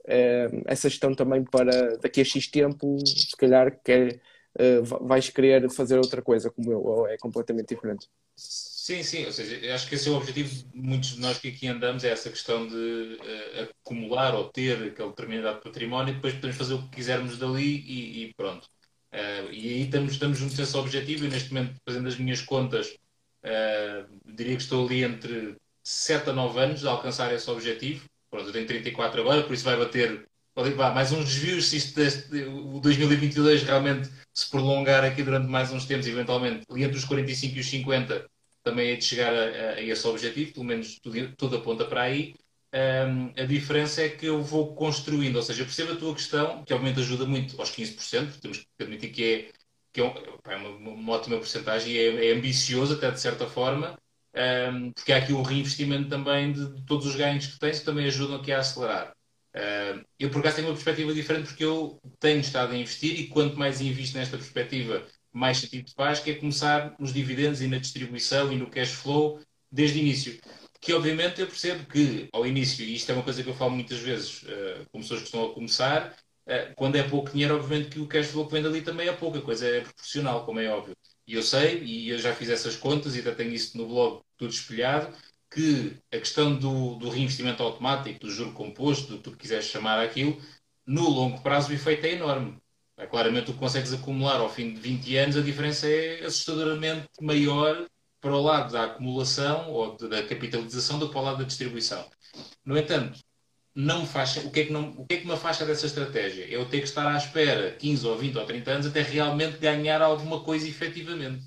eh, essa gestão também para daqui a X tempo, se calhar quer, eh, vais querer fazer outra coisa como eu, ou é completamente diferente? Sim, sim, ou seja, acho que esse é o objetivo de muitos de nós que aqui andamos, é essa questão de uh, acumular ou ter aquele determinado património e depois podemos fazer o que quisermos dali e, e pronto. Uh, e aí estamos, estamos juntos a esse objetivo e neste momento, fazendo as minhas contas, uh, diria que estou ali entre 7 a 9 anos a alcançar esse objetivo. Pronto, eu tenho 34 agora, por isso vai bater mais uns desvios se isto deste, o 2022 realmente se prolongar aqui durante mais uns tempos, eventualmente, ali entre os 45 e os 50 também é de chegar a, a, esse objetivo, pelo menos tudo, tudo aponta para aí. Um, a diferença é que eu vou construindo, ou seja, percebo a tua questão, que obviamente ajuda muito aos 15%, temos que admitir que é, que é, um, é uma, uma, ótima porcentagem e é, é, ambicioso até de certa forma, um, porque há aqui um reinvestimento também de, de, todos os ganhos que tens que também ajudam aqui a acelerar. eu por acaso tenho uma perspectiva diferente porque eu tenho estado a investir e quanto mais invisto nesta perspectiva, mais sentido faz, que é começar nos dividendos e na distribuição e no cash flow desde o início. Que obviamente eu percebo que ao início, e isto é uma coisa que eu falo muitas vezes uh, com pessoas que estão a começar, uh, quando é pouco dinheiro, obviamente que o cash flow que vem dali também é pouco, a coisa é proporcional, como é óbvio. E eu sei, e eu já fiz essas contas e até tenho isso no blog tudo espelhado, que a questão do, do reinvestimento automático, do juro composto, do que tu quiseres chamar aquilo, no longo prazo o efeito é enorme. É, claramente, o que consegues acumular ao fim de 20 anos, a diferença é assustadoramente maior para o lado da acumulação ou da capitalização do que para o lado da distribuição. No entanto, não faz, o, que é que não, o que é que me afasta dessa estratégia? É eu ter que estar à espera 15 ou 20 ou 30 anos até realmente ganhar alguma coisa efetivamente.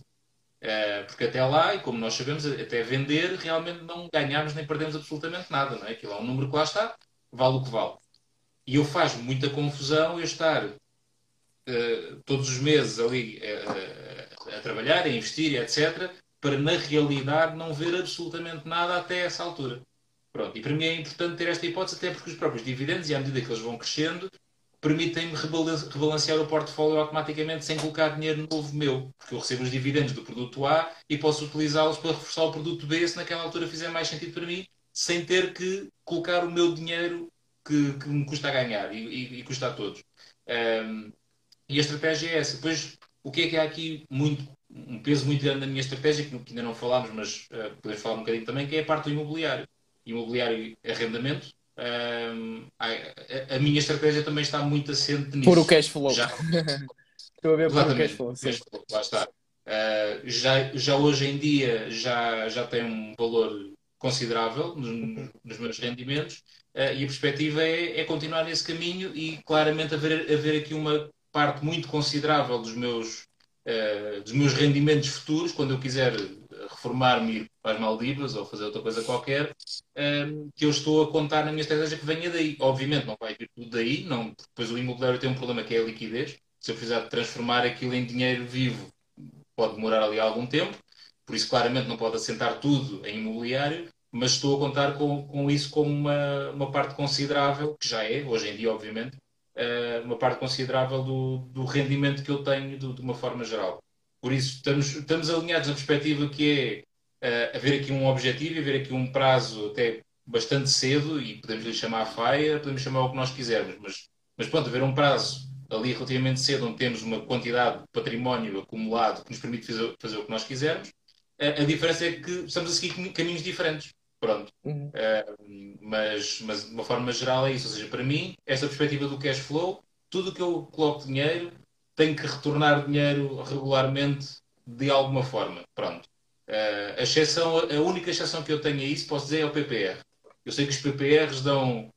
Uh, porque até lá, e como nós sabemos, até vender, realmente não ganhamos nem perdemos absolutamente nada. Não é? Aquilo é um número que lá está, vale o que vale. E eu faz muita confusão eu estar eh, todos os meses ali uh, a trabalhar, a investir, etc., para na realidade não ver absolutamente nada até essa altura. Pronto, e para mim é importante ter esta hipótese, até porque os próprios dividendos, e à medida que eles vão crescendo, permitem-me rebalancear o portfólio automaticamente sem colocar dinheiro novo meu, porque eu recebo os dividendos do produto A e posso utilizá-los para reforçar o produto B se naquela altura fizer mais sentido para mim, sem ter que colocar o meu dinheiro que, que me custa a ganhar e, e, e custa a todos. Um, e a estratégia é essa. Depois, o que é que há aqui muito, um peso muito grande na minha estratégia, que ainda não falámos, mas uh, podemos falar um bocadinho também, que é a parte do imobiliário. Imobiliário arrendamento. Uh, a, a, minha estratégia também está muito assente nisso. Por o cash flow. Já, Estou a ver por o cash flow. Cash flow lá está. Uh, já, já hoje em dia já, já tem um valor considerável nos, nos meus rendimentos uh, e a perspectiva é, é, continuar nesse caminho e claramente haver, haver aqui uma parte muito considerável dos meus, uh, dos meus rendimentos futuros, quando eu quiser reformar-me para as Maldivas ou fazer outra coisa qualquer, uh, que eu estou a contar na minha estratégia que venha daí. Obviamente não vai vir tudo daí, não, depois o imobiliário tem um problema que é a liquidez. Se eu de transformar aquilo em dinheiro vivo, pode demorar ali algum tempo, por isso claramente não pode assentar tudo em imobiliário, mas estou a contar com, com isso como uma, uma parte considerável, que já é, hoje em dia, obviamente, uh, uma parte considerável do, do rendimento que eu tenho do, de uma forma geral. Por isso, estamos, estamos alinhados na perspectiva que é uh, haver aqui um objetivo e haver aqui um prazo até bastante cedo, e podemos lhe chamar a FAIA, podemos chamar o que nós quisermos, mas, mas pronto, haver um prazo ali relativamente cedo, onde temos uma quantidade de património acumulado que nos permite fazer, fazer o que nós quisermos, a, a diferença é que estamos a seguir caminhos diferentes. Pronto. Uhum. Uh, mas, mas de uma forma geral é isso. Ou seja, para mim, esta perspectiva do cash flow, tudo que eu coloco dinheiro tem que retornar dinheiro regularmente de alguma forma. Pronto. Uh, a, exceção, a única exceção que eu tenho a isso, posso dizer, é o PPR. Eu sei que os PPRs dão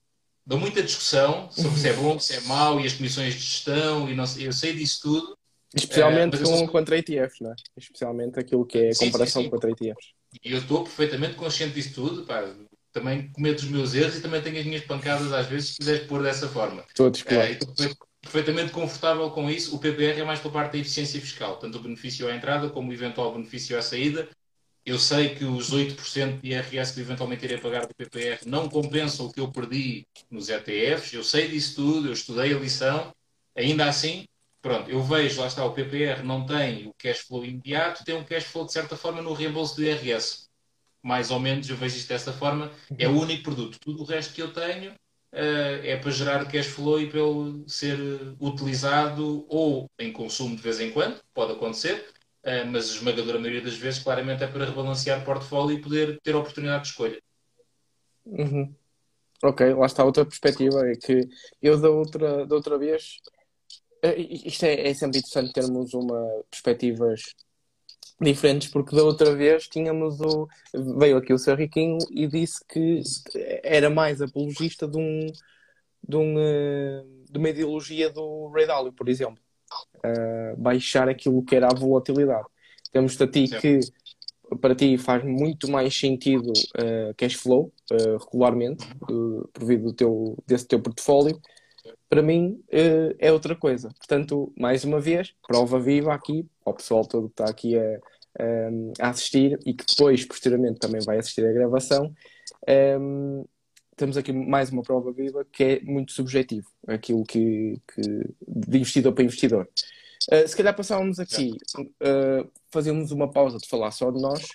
dão muita discussão sobre se é bom, se é mau e as comissões de gestão e não eu sei disso tudo. Especialmente uh, com, sou... contra ETFs, não é? Especialmente aquilo que é a comparação sim, sim, sim. contra ETFs. E eu estou perfeitamente consciente disso tudo, pá. Também cometo os meus erros e também tenho as minhas pancadas às vezes, se quiseres pôr dessa forma. Todos, claro. Uh, perfeitamente confortável com isso. O PPR é mais pela parte da eficiência fiscal, tanto o benefício à entrada como o eventual benefício à saída. Eu sei que os 8% de IRS que eventualmente irei pagar do PPR não compensam o que eu perdi nos ETFs. Eu sei disso tudo, eu estudei a lição. Ainda assim, pronto, eu vejo, lá está, o PPR não tem o cash flow imediato, tem um cash flow de certa forma no reembolso do IRS. Mais ou menos, eu vejo isto desta forma. É o único produto. Tudo o resto que eu tenho é para gerar cash flow e ele ser utilizado ou em consumo de vez em quando, pode acontecer, uh, mas a esmagadora maioria das vezes claramente é para rebalancear portfólio e poder ter oportunidade de escolha. Uhum. Ok, lá está outra perspectiva, é que eu da outra, da outra vez, uh, isto é, é sempre interessante termos uma perspectivas diferentes, porque da outra vez tínhamos o. Veio aqui o Sr. Riquinho e disse que era mais apologista de um. de, um, eh, de uma ideologia do Ray Dalio, por exemplo. Uh, baixar aquilo que era a volatilidade. Temos-te a ti que para ti faz muito mais sentido uh, cash flow uh, regularmente, uh, por vir do teu, desse teu portfólio. Para mim é outra coisa. Portanto, mais uma vez, prova viva aqui, ao pessoal todo que está aqui a, a assistir e que depois, posteriormente, também vai assistir à gravação. Um, temos aqui mais uma prova viva que é muito subjetivo, aquilo que, que de investidor para investidor. Uh, se calhar passávamos aqui, uh, fazíamos uma pausa de falar só de nós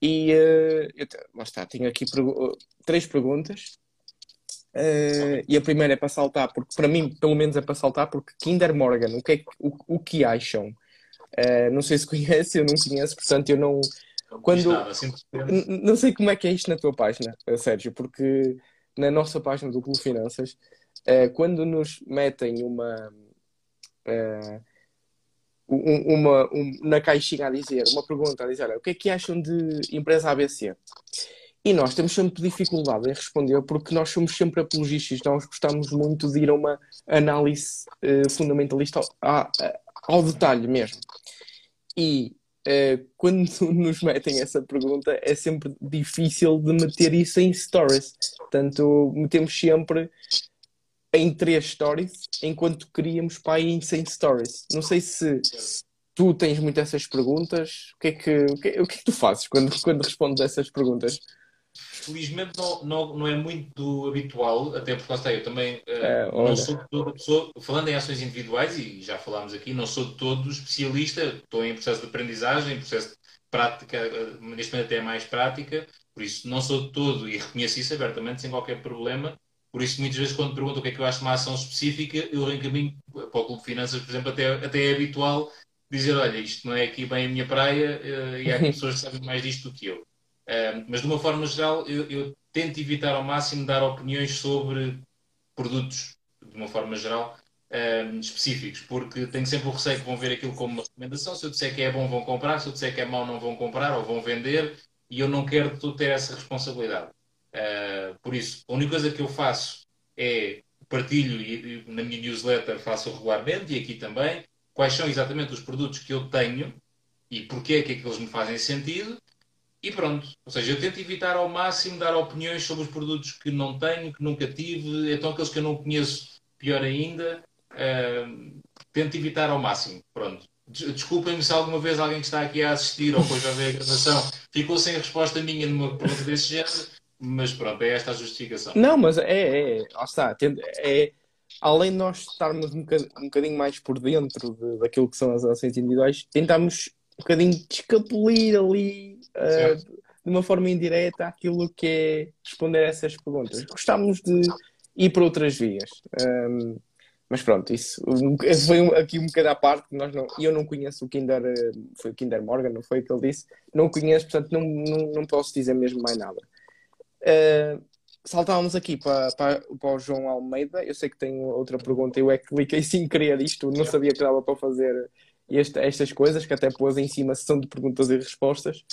e uh, eu, lá está, tenho aqui três perguntas. Uh, e a primeira é para saltar, porque para mim, pelo menos, é para saltar, porque Kinder Morgan, o que, é, o, o que acham Uh, não sei se conhece, eu não conheço, portanto eu não. Quando... Nada, não sei como é que é isto na tua página, eh, Sérgio, porque na nossa página do Clube Finanças, uh, quando nos metem uma. Uma, um, na caixinha a dizer, uma pergunta a dizer, o que é que acham de empresa ABC? E nós temos sempre dificuldade em responder porque nós somos sempre apologistas, nós gostamos muito de ir a uma análise uh, fundamentalista ao, ao detalhe mesmo. E uh, quando nos metem essa pergunta, é sempre difícil de meter isso em stories. Portanto, metemos sempre em três stories, enquanto queríamos para em 100 stories. Não sei se tu tens muito essas perguntas. O que é que, o que, o que, é que tu fazes quando, quando respondes essas perguntas? Felizmente não, não, não é muito habitual, até porque eu também uh, é, não sou de toda pessoa, falando em ações individuais, e já falámos aqui, não sou de todo especialista, estou em processo de aprendizagem, em processo de prática, eh, neste momento até mais prática, por isso não sou de todo, e reconheço isso abertamente, sem qualquer problema, por isso muitas vezes quando perguntam o que é que eu acho de uma ação específica, eu reencaminho para o Clube de Finanças, por exemplo, até, até é habitual dizer, olha, isto não é aqui bem a minha praia, uh, e há aqui pessoas que sabem mais disto do que eu mas de uma forma geral, eu, eu, tento evitar ao máximo dar opiniões sobre produtos, de uma forma geral, específicos, porque tenho sempre o receio que vão ver aquilo como uma recomendação. Se eu disser que é bom, vão comprar, se eu disser que é mau, não vão comprar ou vão vender, e eu não quero ter essa responsabilidade. Uh, por isso, a única coisa que eu faço é partilho e, na minha newsletter faço regularmente e aqui também quais são exatamente os produtos que eu tenho e porque é que aqueles me fazem sentido e pronto. Ou seja, eu tento evitar ao máximo dar opiniões sobre os produtos que não tenho, que nunca tive, então aqueles que eu não conheço, pior ainda. Uh, tento evitar ao máximo. Pronto. Desculpem-me se alguma vez alguém que está aqui a assistir ou depois a ver a gravação ficou sem resposta minha numa pergunta desse género, mas pronto, é esta a justificação. Não, mas é, é, lá está. É, além de nós estarmos um bocadinho, mais por dentro de, daquilo que são as ações individuais, tentamos um bocadinho de escapulir ali uh, de uma forma indireta aquilo que é responder a essas perguntas. Gostávamos de ir para outras vias. Um, mas pronto, isso foi aqui um bocado à parte, nós não, eu não conheço o Kinder, foi o Kinder Morgan, não foi o que ele disse, não conheço, portanto não, não, não posso dizer mesmo mais nada. Uh, saltávamos aqui para, para, para o João Almeida, eu sei que tenho outra pergunta, eu é que cliquei sem querer isto, não sabia que dava para fazer este, estas coisas, que até pôs em cima sessão de perguntas e respostas.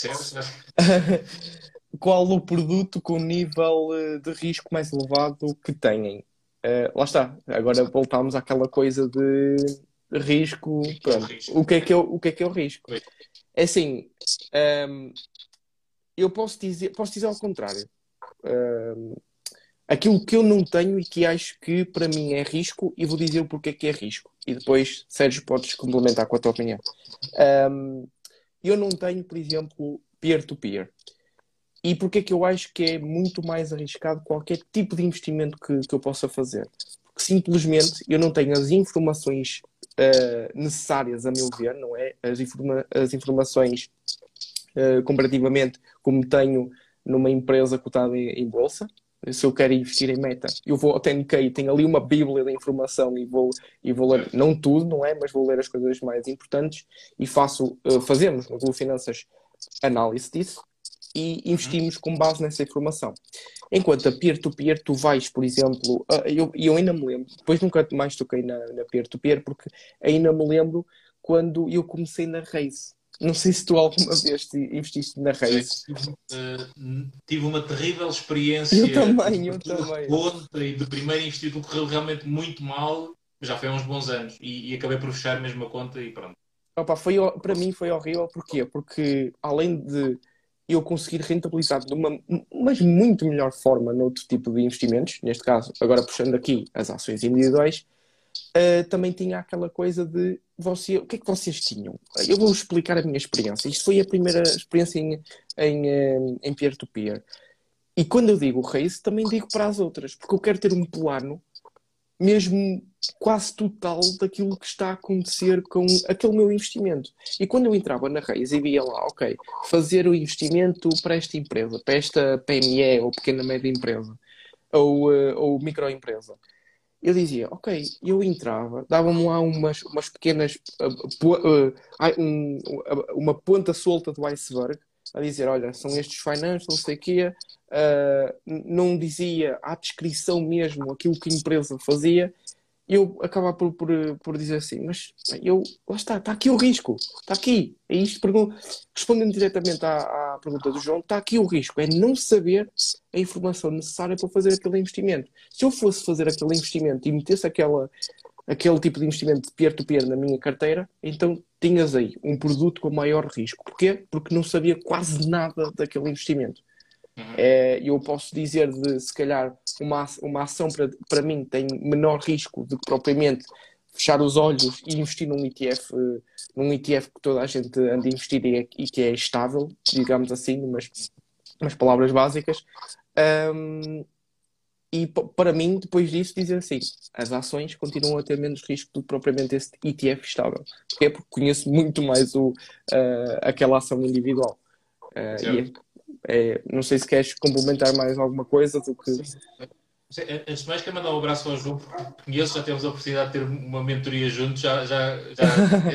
qual o produto com nível eh, de risco mais elevado que têm. Uh, lá está, agora voltamos àquela coisa de risco. Pronto. O, que é que é, o que é que é o risco? É assim, um, ehm, eu posso dizer, posso dizer ao contrário. Um, ehm, aquilo que eu não tenho e que acho que para mim é risco, e vou dizer o porquê que é risco. E depois, Sérgio, podes complementar com a tua opinião. Um, eu não tenho, por exemplo, peer-to-peer. E porquê que eu acho que é muito mais arriscado qualquer tipo de investimento que, que eu possa fazer? Porque simplesmente eu não tenho as informações uh, necessárias, a meu ver, não é? As, informa as informações uh, comparativamente como tenho numa empresa cotada em, em, bolsa. Se eu quero investir em meta, eu vou ao TNK, tenho ali uma bíblia de informação e vou, e vou ler, não tudo, não é? Mas vou ler as coisas mais importantes e faço, uh, fazemos no Google Finanças análise disso e investimos com base nessa informação. Enquanto a peer-to-peer, -peer, tu vais, por exemplo, eu, eu ainda me lembro, depois nunca mais toquei na peer-to-peer, -peer porque ainda me lembro quando eu comecei na Race. Não sei se tu alguma vez investiste na Race. Uh, tive uma terrível experiência. Eu também, eu também. Conta e de primeiro investir correu realmente muito mal, já foi há uns bons anos, e, e acabei por fechar mesmo a conta e pronto. Opa, foi, para mim foi horrível, porquê? Porque além de eu conseguir rentabilizar de uma mas muito melhor forma noutro tipo de investimentos, neste caso, agora puxando aqui as ações individuais, uh, também tinha aquela coisa de você, o que é que vocês tinham? Eu vou explicar a minha experiência. Isto foi a primeira experiência em, em, eh, em peer-to-peer. E quando eu digo race, também digo para as outras, porque eu quero ter um plano mesmo quase total daquilo que está a acontecer com aquele meu investimento. E quando eu entrava na Reis e via lá, ok, fazer o investimento para esta empresa, para esta PME ou pequena média empresa, ou, ou microempresa, eu dizia, ok, eu entrava, dava-me lá umas, umas pequenas, uh, uh, um, uma ponta solta do iceberg, a dizer, olha, são estes finance, não sei o quê, uh, não dizia à descrição mesmo aquilo que a empresa fazia, eu acabava por, por, por dizer assim, mas eu, lá está, está aqui o risco, está aqui. É isto, respondendo diretamente à, à, pergunta do João, está aqui o risco, é não saber a informação necessária para fazer aquele investimento. Se eu fosse fazer aquele investimento e metesse aquela, aquele tipo de investimento de peer-to-peer -peer na minha carteira, então tinhas aí um produto com maior risco. Porquê? Porque não sabia quase nada daquele investimento. Uhum. É, eu posso dizer de, se calhar, uma, uma ação para, para mim tem menor risco do que propriamente fechar os olhos e investir num ETF, num ETF que toda a gente anda a investir e, é, e que é estável, digamos assim, umas, umas palavras básicas. Um, e para mim, depois disso, dizer assim: as ações continuam a ter menos risco do que propriamente esse ETF estável. Porque é porque conheço muito mais o, uh, aquela ação individual. Uh, e é, não sei se queres complementar mais alguma coisa do que. Antes de mais, quero mandar um abraço ao João, porque conheço, já temos a oportunidade de ter uma mentoria juntos, já, já, já,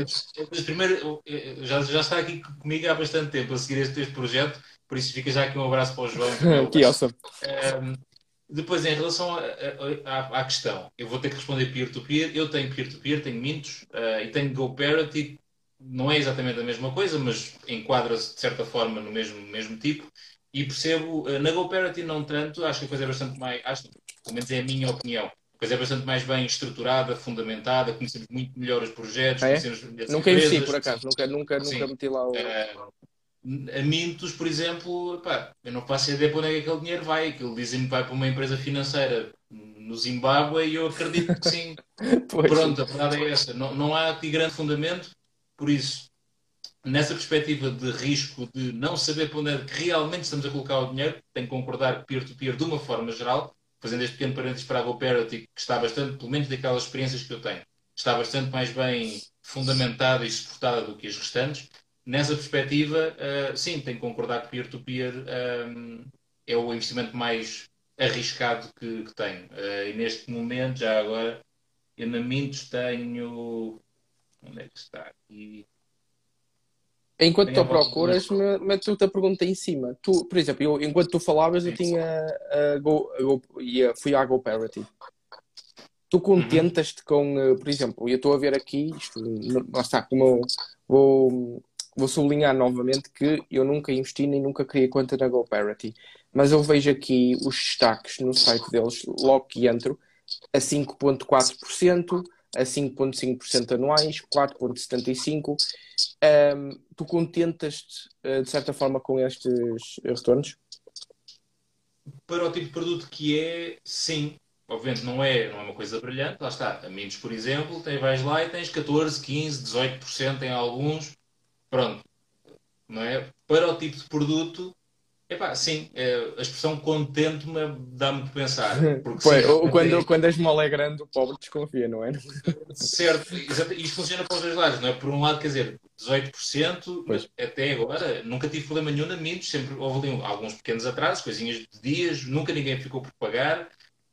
primeiro, já, já está aqui comigo há bastante tempo a seguir este, este projeto, por isso fica já aqui um abraço para o João. que awesome. Um, depois, em relação à questão, eu vou ter que responder peer-to-peer. -peer. Eu tenho peer-to-peer, -peer, tenho Mintos uh, e tenho GoParity. Não é exatamente a mesma coisa, mas enquadra-se de certa forma no mesmo, mesmo tipo. E percebo, uh, na GoParity não tanto, acho que a coisa é bastante mais, acho, pelo menos é a minha opinião, a coisa é bastante mais bem estruturada, fundamentada, conhecemos muito melhor os projetos, ah, é? conhecemos Nunca investi, por acaso, nunca, nunca, nunca meti lá o... Uh, a Mintos, por exemplo, pá, eu não faço ideia para onde é que aquele dinheiro vai. Aquilo dizem que vai para uma empresa financeira no Zimbábue e eu acredito que sim. Pronto, a verdade é essa. Não, não há aqui grande fundamento, por isso, nessa perspectiva de risco de não saber para onde é que realmente estamos a colocar o dinheiro, tenho que concordar peer-to-peer, -peer, de uma forma geral, fazendo este pequeno parênteses para a GoParity, que está bastante, pelo menos daquelas experiências que eu tenho, está bastante mais bem fundamentada e suportada do que as restantes nessa perspectiva, uh, sim, tenho que concordar que peer-to-peer um, ehm, é o investimento mais arriscado que, que tenho. Uh, e neste momento, já agora, eu na Mintos tenho. Onde é que está? Enquanto tu procuras, mete tu a pergunta em cima. Tu, por exemplo, eu, enquanto tu falavas, eu tinha a Go, a Go, fui à GoParity. Tu uhum. contentas-te com, eh, por exemplo, eu estou a ver aqui, isto, lá está, como eu vou vou sublinhar novamente que eu nunca investi nem nunca criei conta na GoParity, mas eu vejo aqui os destaques no site deles logo que entro a 5,4%, a 5,5% anuais, 4,75%. Um, tu contentas-te, uh, de certa forma, com estes retornos? Para o tipo de produto que é, sim. Obviamente não é, não é uma coisa brilhante, lá está. A Mintos, por exemplo, tem, vais lá e tens 14, 15, 18% em alguns. Pronto. Não é? Para o tipo de produto, Epá, sim, é, a expressão contente-me dá-me de pensar. Porque, Pô, sim, quando, é... quando a esmola é grande, o pobre desconfia, não é? Certo, exato. isto funciona para os dois lados, não é? Por um lado, quer dizer, 18%, pois. até agora, nunca tive problema nenhum na Mintos, sempre houve ali alguns pequenos atrasos, coisinhas de dias, nunca ninguém ficou por pagar.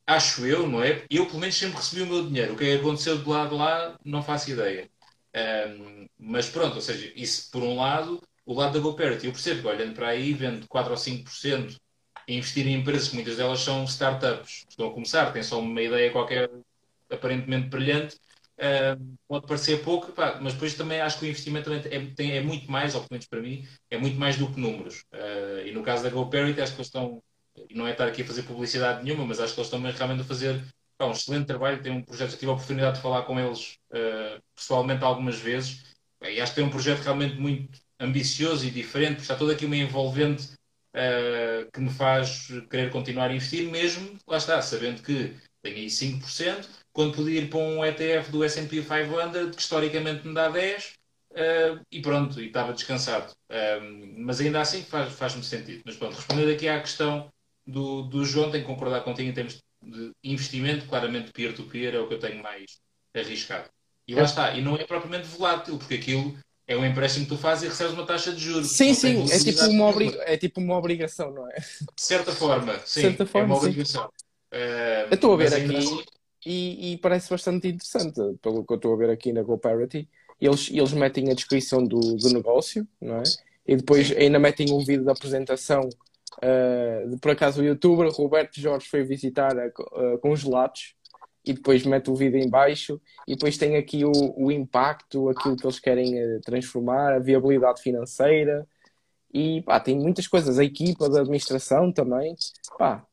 Acho eu, não é? Eu, pelo menos, sempre recebi o meu dinheiro. O que é aconteceu do lado de lá, não faço ideia. Um, mas pronto, ou seja, isso por um lado o lado da GoParity, eu percebo que olhando para aí, vendo 4 ou 5% e investir em empresas muitas delas são startups, estão a começar, têm só uma ideia qualquer aparentemente brilhante, uh, pode parecer pouco, pá, mas depois também acho que o investimento também é, tem, é, muito mais, ou pelo menos para mim, é muito mais do que números. Uh, e no caso da GoParity, acho que eles estão, e não é estar aqui a fazer publicidade nenhuma, mas acho que eles estão realmente a fazer pá, um excelente trabalho. Tem um projeto, tive a oportunidade de falar com eles uh, pessoalmente algumas vezes, e acho que tem um projeto realmente muito ambicioso e diferente, porque está toda aqui uma envolvente uh, que me faz querer continuar a investir, mesmo, lá está, sabendo que tenho aí 5%, quando podia ir para um ETF do S&P 500, que historicamente me dá 10%, uh, eh, e pronto, e estava descansado. Uh, mas ainda assim faz-me faz sentido. Mas pronto, respondendo aqui à questão do, do João, tenho que concordar contigo em termos de investimento, claramente peer-to-peer -peer é o que eu tenho mais arriscado. E lá está, e não é propriamente volátil, porque aquilo é um empréstimo que tu fazes e recebes uma taxa de juros. Sim, sim, é tipo, uma obrig... é tipo uma obrigação, não é? De certa forma, sim. De certa forma, é uma obrigação. Uh, eu estou a ver aqui assim... e, e, parece bastante interessante, pelo que eu estou a ver aqui na GoParity. Eles, eles metem a descrição do, do negócio, não é? E depois sim. ainda metem um vídeo da apresentação. Uh, por acaso o youtuber Roberto Jorge foi visitar uh, congelados e depois mete o vídeo em baixo e depois tem aqui o, o impacto, aquilo que eles querem eh, transformar, a viabilidade financeira e pá, tem muitas coisas, a equipa da administração também, pá.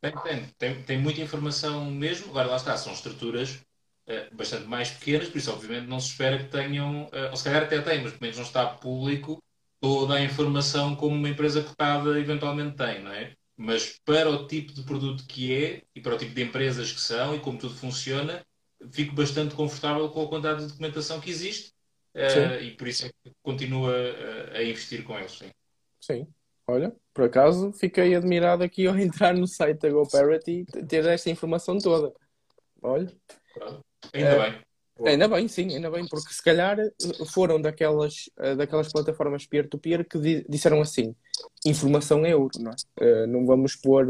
Tem, tem, tem, tem muita informação mesmo, agora lá está, são estruturas uh, bastante mais pequenas, por isso obviamente não se espera que tenham, uh, ou se calhar até tem, mas pelo menos não está público toda a informação como uma empresa cotada eventualmente tem, não é? Mas para o tipo de produto que é e para o tipo de empresas que são e como tudo funciona, fico bastante confortável com a quantidade de documentação que existe uh, e por isso é que continuo a, a, investir com eles. Sim. sim. Olha, por acaso fiquei admirado aqui ao entrar no site da GoParity ter esta informação toda. Olha. Ainda uh, bem. Ainda bem, sim, ainda bem, porque se calhar eh, foram daquelas, eh, daquelas plataformas peer-to-peer -peer que disseram assim: informação é ouro, não é? Uh, não vamos pôr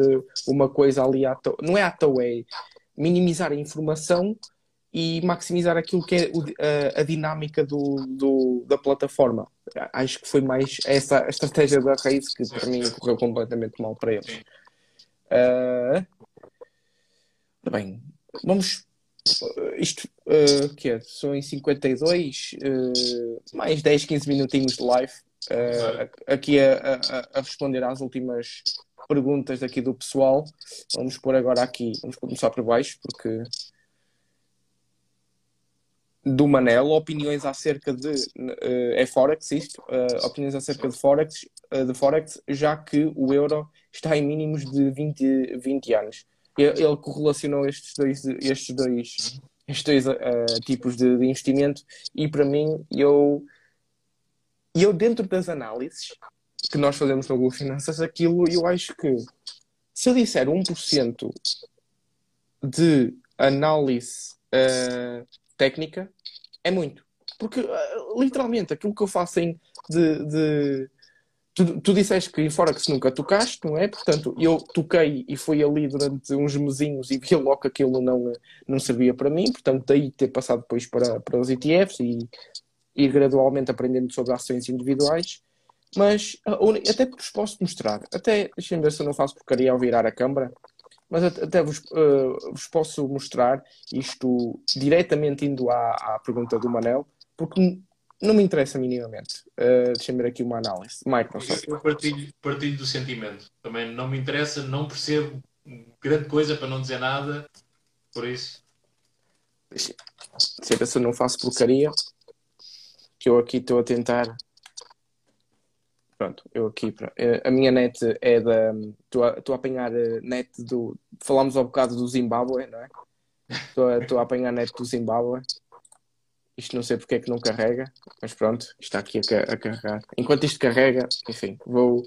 uma coisa ali à toa. Não é à toa, é minimizar a informação e maximizar aquilo que é a, dinâmica do, do, da plataforma. Acho que foi mais essa a estratégia da raiz que para mim correu completamente mal para eles. Uh, bem, vamos isto uh, que é? São em 52, uh, mais 10, 15 minutinhos de live. Uh, aqui a, a, a, responder às últimas perguntas aqui do pessoal. Vamos pôr agora aqui, vamos começar por baixo, porque do Manel, opiniões acerca de uh, é Forex isto, opiniões acerca de Forex, de Forex, já que o euro está em mínimos de 20, 20 anos ele correlacionou estes dois, estes dois, estes dois uh, tipos de, de, investimento e para mim eu, eu dentro das análises que nós fazemos no Google Finanças, aquilo eu acho que se eu disser 1% de análise uh, técnica é muito. Porque uh, literalmente aquilo que eu faço em de, de tu, tu disseste que em Forex nunca tocaste, não é? Portanto, eu toquei e fui ali durante uns mesinhos e vi logo que aquilo não, não servia para mim, portanto, daí ter passado depois para, para os ETFs e ir gradualmente aprendendo sobre ações individuais. Mas até vos posso mostrar, até deixem ver se eu não faço porcaria ao virar a câmara, mas até vos, uh, vos posso mostrar isto diretamente indo à, à pergunta do Manel, porque não me interessa minimamente. Uh, Deixa-me ver aqui uma análise. Microsoft. Eu partilho, partilho do sentimento. Também não me interessa, não percebo grande coisa para não dizer nada. Por isso. Ver se eu não faço porcaria. Que eu aqui estou a tentar. Pronto, eu aqui. Eh, a minha net é da. Estou a, estou a apanhar a net do. Falámos ao bocado do Zimbábue, não é? Estou a, estou a apanhar a net do Zimbábue. Isto não sei porque é que não carrega, mas pronto, está aqui a, a carregar. Enquanto isto carrega, enfim, vou,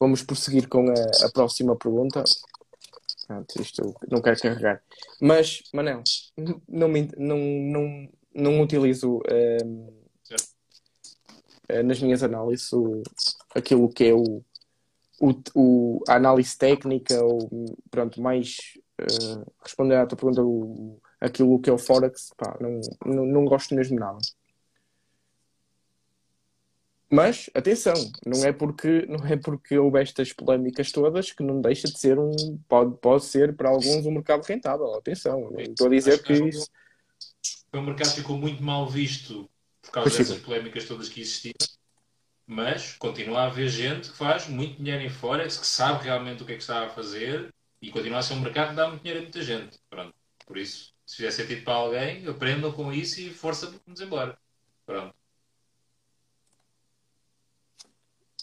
vamos prosseguir com a, a próxima pergunta. Pronto, isto não quero carregar. Mas, Manel, não, me, não, não, não utilizo um, eh, nas minhas análises o, aquilo que é o, o, o, a análise técnica, ou pronto, mais uh, responder à tua pergunta, o, aquilo que é o Forex, pá, não, não, não gosto mesmo nada. Mas, atenção, não é porque não é porque houve estas polémicas todas que não deixa de ser um. Pode, pode ser para alguns um mercado rentável. Atenção, não estou a dizer que, que isso. O mercado ficou muito mal visto por causa pois dessas sim. polémicas todas que existiam. Mas continua a haver gente que faz muito dinheiro em Forex, que sabe realmente o que é que está a fazer e continua a ser um mercado que dá muito dinheiro a muita gente. Pronto. Por isso, se fizer sentido para alguém, aprendam com isso e força-nos embora. Pronto.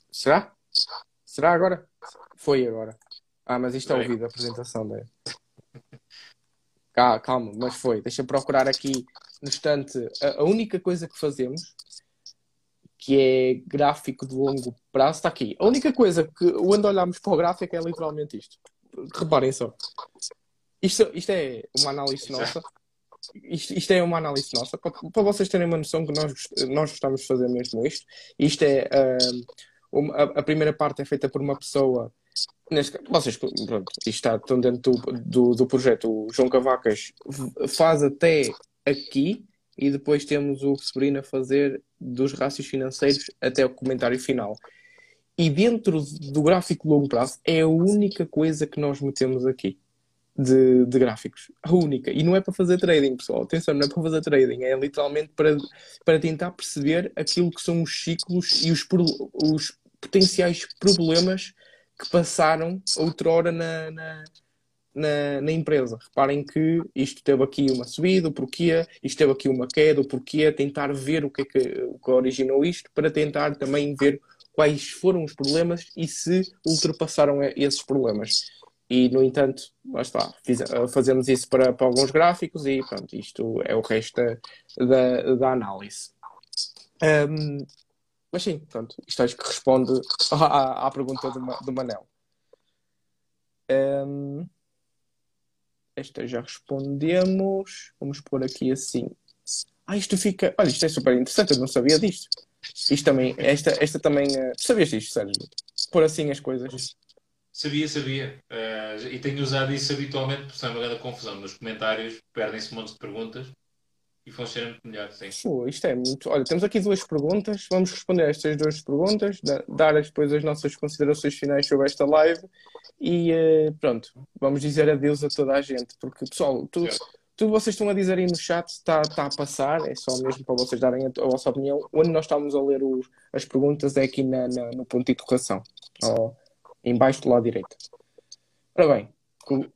Será? Será agora? Foi agora. Ah, mas isto é ouvido, a apresentação dele. Calma, calma, mas foi. Deixa eu procurar aqui no instante. A, a, única coisa que fazemos, que é gráfico de longo prazo, está aqui. A única coisa que quando olhamos para o gráfico é literalmente isto. Reparem só. Isto, isto é uma análise nossa. Isto, isto, é uma análise nossa, para, para, vocês terem uma noção que nós, nós gostamos de fazer mesmo isto. Isto é. Uh, uma, a, a, primeira parte é feita por uma pessoa. Neste, vocês, pronto, está, estão dentro do, do, do projeto. O João Cavacas faz até aqui e depois temos o Severino a fazer dos rácios financeiros até o comentário final. E dentro do gráfico de longo prazo é a única coisa que nós metemos aqui de, de, gráficos. A única. E não é para fazer trading, pessoal. Atenção, não é para fazer trading. É literalmente para, para tentar perceber aquilo que são os ciclos e os, os potenciais problemas que passaram outrora na, na, na, na, empresa. Reparem que isto teve aqui uma subida, o porquê, isto teve aqui uma queda, o porquê, tentar ver o que é que, o que originou isto, para tentar também ver quais foram os problemas e se ultrapassaram esses problemas. E, no entanto, lá está, fiz, fazemos isso para, para alguns gráficos e pronto, isto é o resto da, da análise. Um, mas sim, pronto, isto acho que responde à, à pergunta do, do Manel. Um, esta já respondemos. Vamos pôr aqui assim. Ah, isto fica. Olha, isto é super interessante, eu não sabia disto. Isto também, esta, esta também. Uh... Sabias disto, Sérgio? Pôr assim as coisas. Sabia, sabia. Uh, e tenho usado isso habitualmente, porque é uma grande confusão. Nos comentários perdem-se um monte de perguntas e funciona muito melhor, sim. Pô, isto é muito. Olha, temos aqui duas perguntas. Vamos responder a estas duas perguntas, dar depois as nossas considerações finais sobre esta live e uh, pronto, vamos dizer adeus a toda a gente, porque pessoal, tudo, tudo vocês estão a dizer aí no chat está, está a passar, é só mesmo para vocês darem a, a vossa opinião. Onde nós estamos a ler os, as perguntas é aqui na, na, no ponto de interrogação, ou embaixo do lado direito. Ora bem,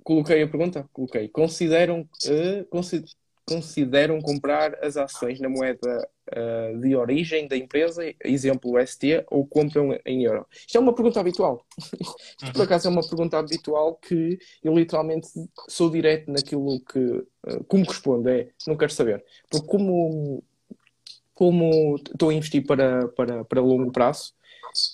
coloquei a pergunta? Coloquei. Consideram, uh, consider, consideram comprar as ações na moeda uh, de origem da empresa, exemplo ST, ou compram em euro? Isto é uma pergunta habitual. Isto, por acaso, é uma pergunta habitual que eu literalmente sou direto naquilo que. Uh, como respondo? É, não quero saber. Porque, como, como estou a investir para, para, para longo prazo,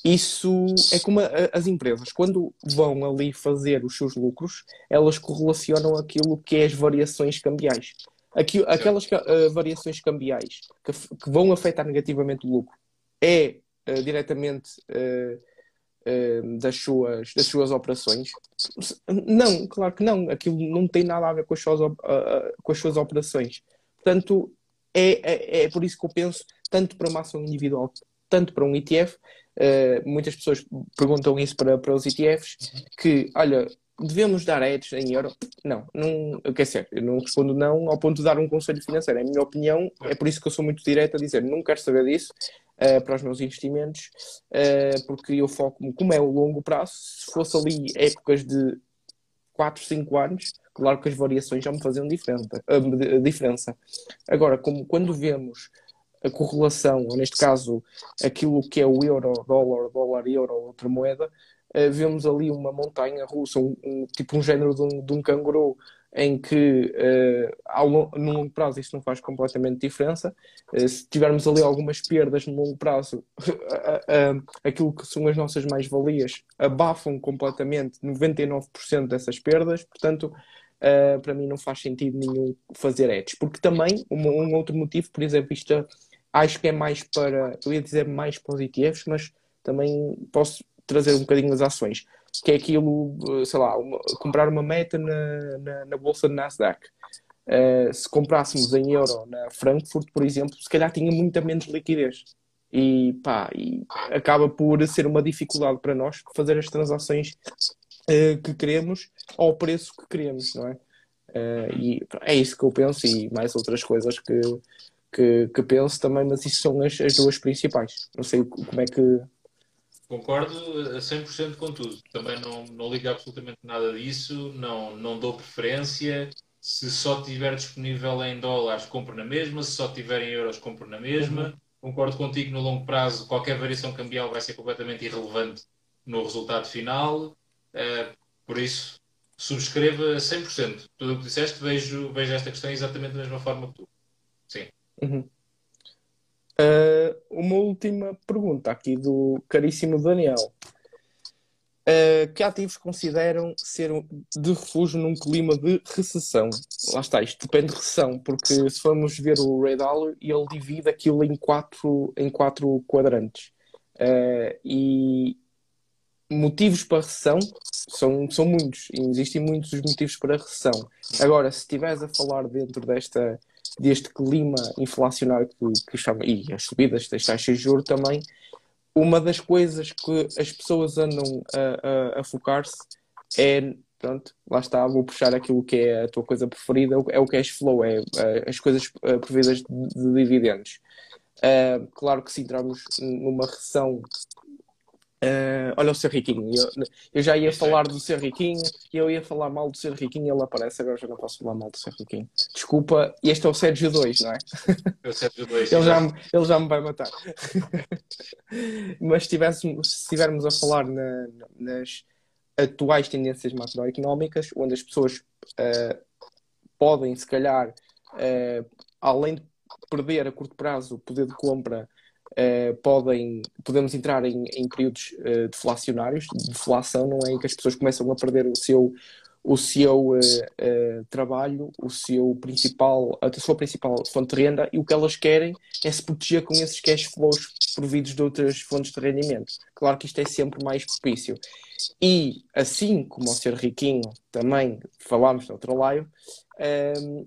isso é como a, as empresas, quando vão ali fazer os seus lucros, elas correlacionam aquilo que é as variações cambiais. Aqui, aquelas uh, variações cambiais que, que, vão afetar negativamente o lucro é uh, diretamente uh, das, suas, das suas operações? Não, claro que não. Aquilo não tem nada a ver com as suas, com as suas operações. Portanto, é, é, é, por isso que eu penso, tanto para uma ação individual, tanto para um ETF, muitas pessoas perguntam isso para, para os ETFs, que, olha, devemos dar hedge em euro? Não, não, quer dizer, eu não respondo não ao ponto de dar um conselho financeiro. É a minha opinião, é por isso que eu sou muito direto a dizer, não quero saber disso uh, para os meus investimentos, uh, porque eu foco, como é o longo prazo, se fosse ali épocas de 4, 5 anos, claro que as variações já me faziam diferença. Agora, como, quando vemos a correlação, ou neste caso, aquilo que é o euro, dólar, dólar, euro, outra moeda, uh, vemos ali uma montanha russa, um, um, tipo um género de um, de um canguru, em que uh, ao, no longo prazo isso não faz completamente diferença. Uh, se tivermos ali algumas perdas no longo prazo, aquilo que são as nossas mais-valias abafam completamente 99% dessas perdas, portanto, para mim não faz sentido nenhum fazer hedges. Porque também, um, um outro motivo, por exemplo, isto acho que é mais para, eu ia dizer mais positivos, mas também posso trazer um bocadinho as ações, que é aquilo, sei lá, uma, comprar uma meta na, na, na bolsa de Nasdaq. Uh, se comprássemos em euro na Frankfurt, por exemplo, se calhar tinha muita menos liquidez. E, pá, e acaba por ser uma dificuldade para nós fazer as transações uh, que queremos ao preço que queremos, não é? Uh, e é isso que eu penso e mais outras coisas que, que, que penso também, mas isso são as, as duas principais. Não sei como é que. Concordo a 100% com tudo. Também não, não ligo absolutamente nada disso, não, não dou preferência. Se só tiver disponível em dólares, compro na mesma. Se só tiver em euros, compro na mesma. Uhum. Concordo contigo, no longo prazo, qualquer variação cambial vai ser completamente irrelevante no resultado final. Uh, por isso, subscreva 100%. Tudo o que disseste, vejo, vejo esta questão exatamente da mesma forma que tu. Uhum. Uh, uma última pergunta aqui do caríssimo Daniel. Uh, que ativos consideram ser de refúgio num clima de recessão? Lá está, isto depende de recessão, porque se formos ver o Ray Dalio, ele divide aquilo em quatro, em quatro quadrantes. Uh, e motivos para recessão são, são muitos, e existem muitos motivos para recessão. Agora, se estiveres a falar dentro desta deste clima inflacionário que, que estava, e as subidas das taxas de juros também, uma das coisas que as pessoas andam a, a, a focar-se é, pronto, lá está, vou puxar aquilo que é a tua coisa preferida, é o cash flow, é, é as coisas eh, previstas de, de dividendos. Uh, claro que se entrarmos numa recessão Uh, olha o Ser Riquinho. Eu, eu, já ia falar do Ser Riquinho e eu ia falar mal do Ser Riquinho ele aparece, agora já não posso falar mal do Ser Riquinho. Desculpa, este é o Sérgio 2, não é? É o Sérgio 2. ele, já me, ele já me vai matar. Mas se estivermos a falar na, nas atuais tendências macroeconómicas, onde as pessoas uh, podem, se calhar, uh, além de perder a curto prazo o poder de compra Uh, podem, podemos entrar em, em períodos uh, deflacionários, de deflação, não é? Em que as pessoas começam a perder o seu, o seu uh, trabalho, o seu principal, a sua principal fonte de renda e o que elas querem é se proteger com esses cash flows providos de outras fontes de rendimento. Claro que isto é sempre mais propício. E assim como ao ser riquinho, também falámos na outra live,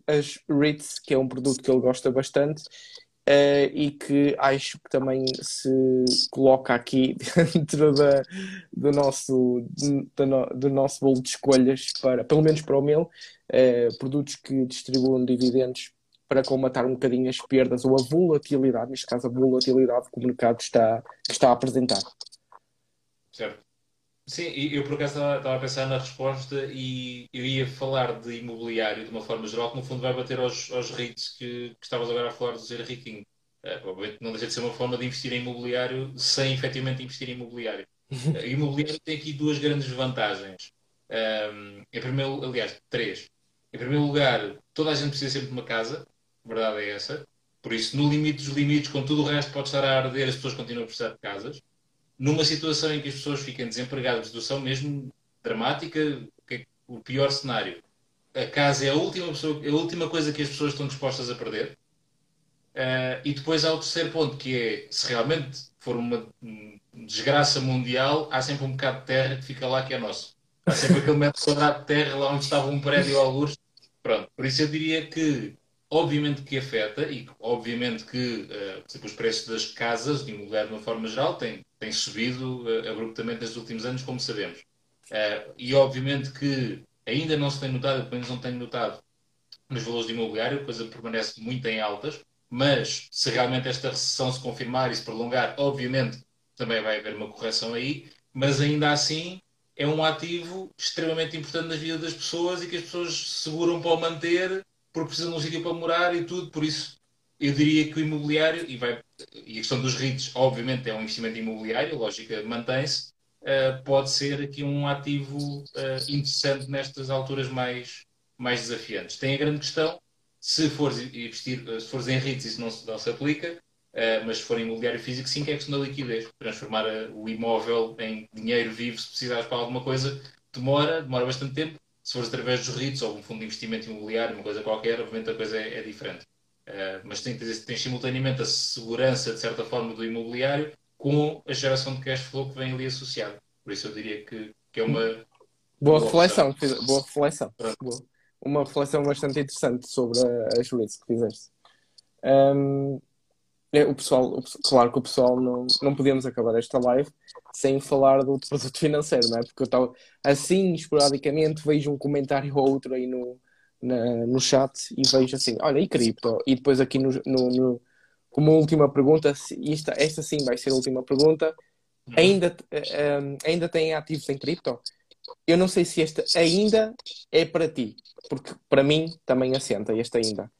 as REITs, que é um produto que ele gosta bastante, Uh, e que acho que também se coloca aqui dentro da, do, nosso, do, do, nosso bolo de escolhas, para, pelo menos para o meu, uh, produtos que distribuam dividendos para combatar um bocadinho as perdas ou a volatilidade, neste caso a volatilidade que o mercado está, que está a apresentar. Certo. Sim, eu por acaso estava a pensar na resposta e eu ia falar de imobiliário de uma forma geral, que no fundo vai bater aos, aos REITs que, que estavas agora a falar do ser riquinho. Uh, obviamente não deixa de ser uma forma de investir em imobiliário sem efetivamente investir em imobiliário. Uh, imobiliário tem aqui duas grandes vantagens. Um, em primeiro, aliás, três. Em primeiro lugar, toda a gente precisa sempre de uma casa, a verdade é essa. Por isso, no limite dos limites, com tudo o resto pode estar a arder, as pessoas continuam a precisar de casas numa situação em que as pessoas ficam desempregadas, situação mesmo dramática, é o pior cenário. A casa é a última, pessoa, é a última coisa que as pessoas estão dispostas a perder. Uh, e depois há o terceiro ponto, que é se realmente for uma desgraça mundial, há sempre um bocado de terra que fica lá que é nosso. Há sempre aquele metro quadrado de terra lá onde estava um prédio ao. Pronto, por isso eu diria que obviamente que afeta e obviamente que uh, os preços das casas de imobiliário de uma forma geral têm, têm subido uh, abruptamente nestes últimos anos, como sabemos. Uh, e obviamente que ainda não se tem notado, pelo menos não tenho notado, nos valores de imobiliário, a coisa permanece muito em altas, mas se realmente esta recessão se confirmar e se prolongar, obviamente também vai haver uma correção aí, mas ainda assim é um ativo extremamente importante na vida das pessoas e que as pessoas seguram para o manter porque precisam de um sítio para morar e tudo, por isso eu diria que o imobiliário, e, vai, e a questão dos REITs, obviamente, é um investimento imobiliário, lógica mantém-se, uh, pode ser aqui um ativo uh, interessante nestas alturas mais, mais desafiantes. Tem a grande questão, se fores investir, se fores em REITs, isso não, não se aplica, Uh, mas se for imobiliário físico, sim que é questão da liquidez. Transformar o imóvel em dinheiro vivo, se precisares para alguma coisa, demora, demora bastante tempo. Se fores através dos REITs ou um fundo de investimento imobiliário, uma coisa qualquer, obviamente a coisa é, é diferente. Uh, mas tens, tens simultaneamente a segurança, de certa forma, do imobiliário com a geração de cash flow que vem ali associado. Por isso eu diria que, que é uma. Boa, reflexão, boa reflexão. Boa. Uma reflexão bastante interessante sobre as REITs que fizeste. Um, é, o pessoal, claro que o pessoal não, não podíamos acabar esta live sem falar do produto financeiro, não é? Porque eu estava assim, esporadicamente, vejo um comentário ou outro aí no, na, no chat e vejo assim, olha, e cripto? E depois aqui no, no, no como última pergunta, esta, esta sim vai ser a última pergunta, uhum. ainda, um, ainda tem ativos em cripto? Eu não sei se esta ainda é para ti, porque para mim também assenta este ainda.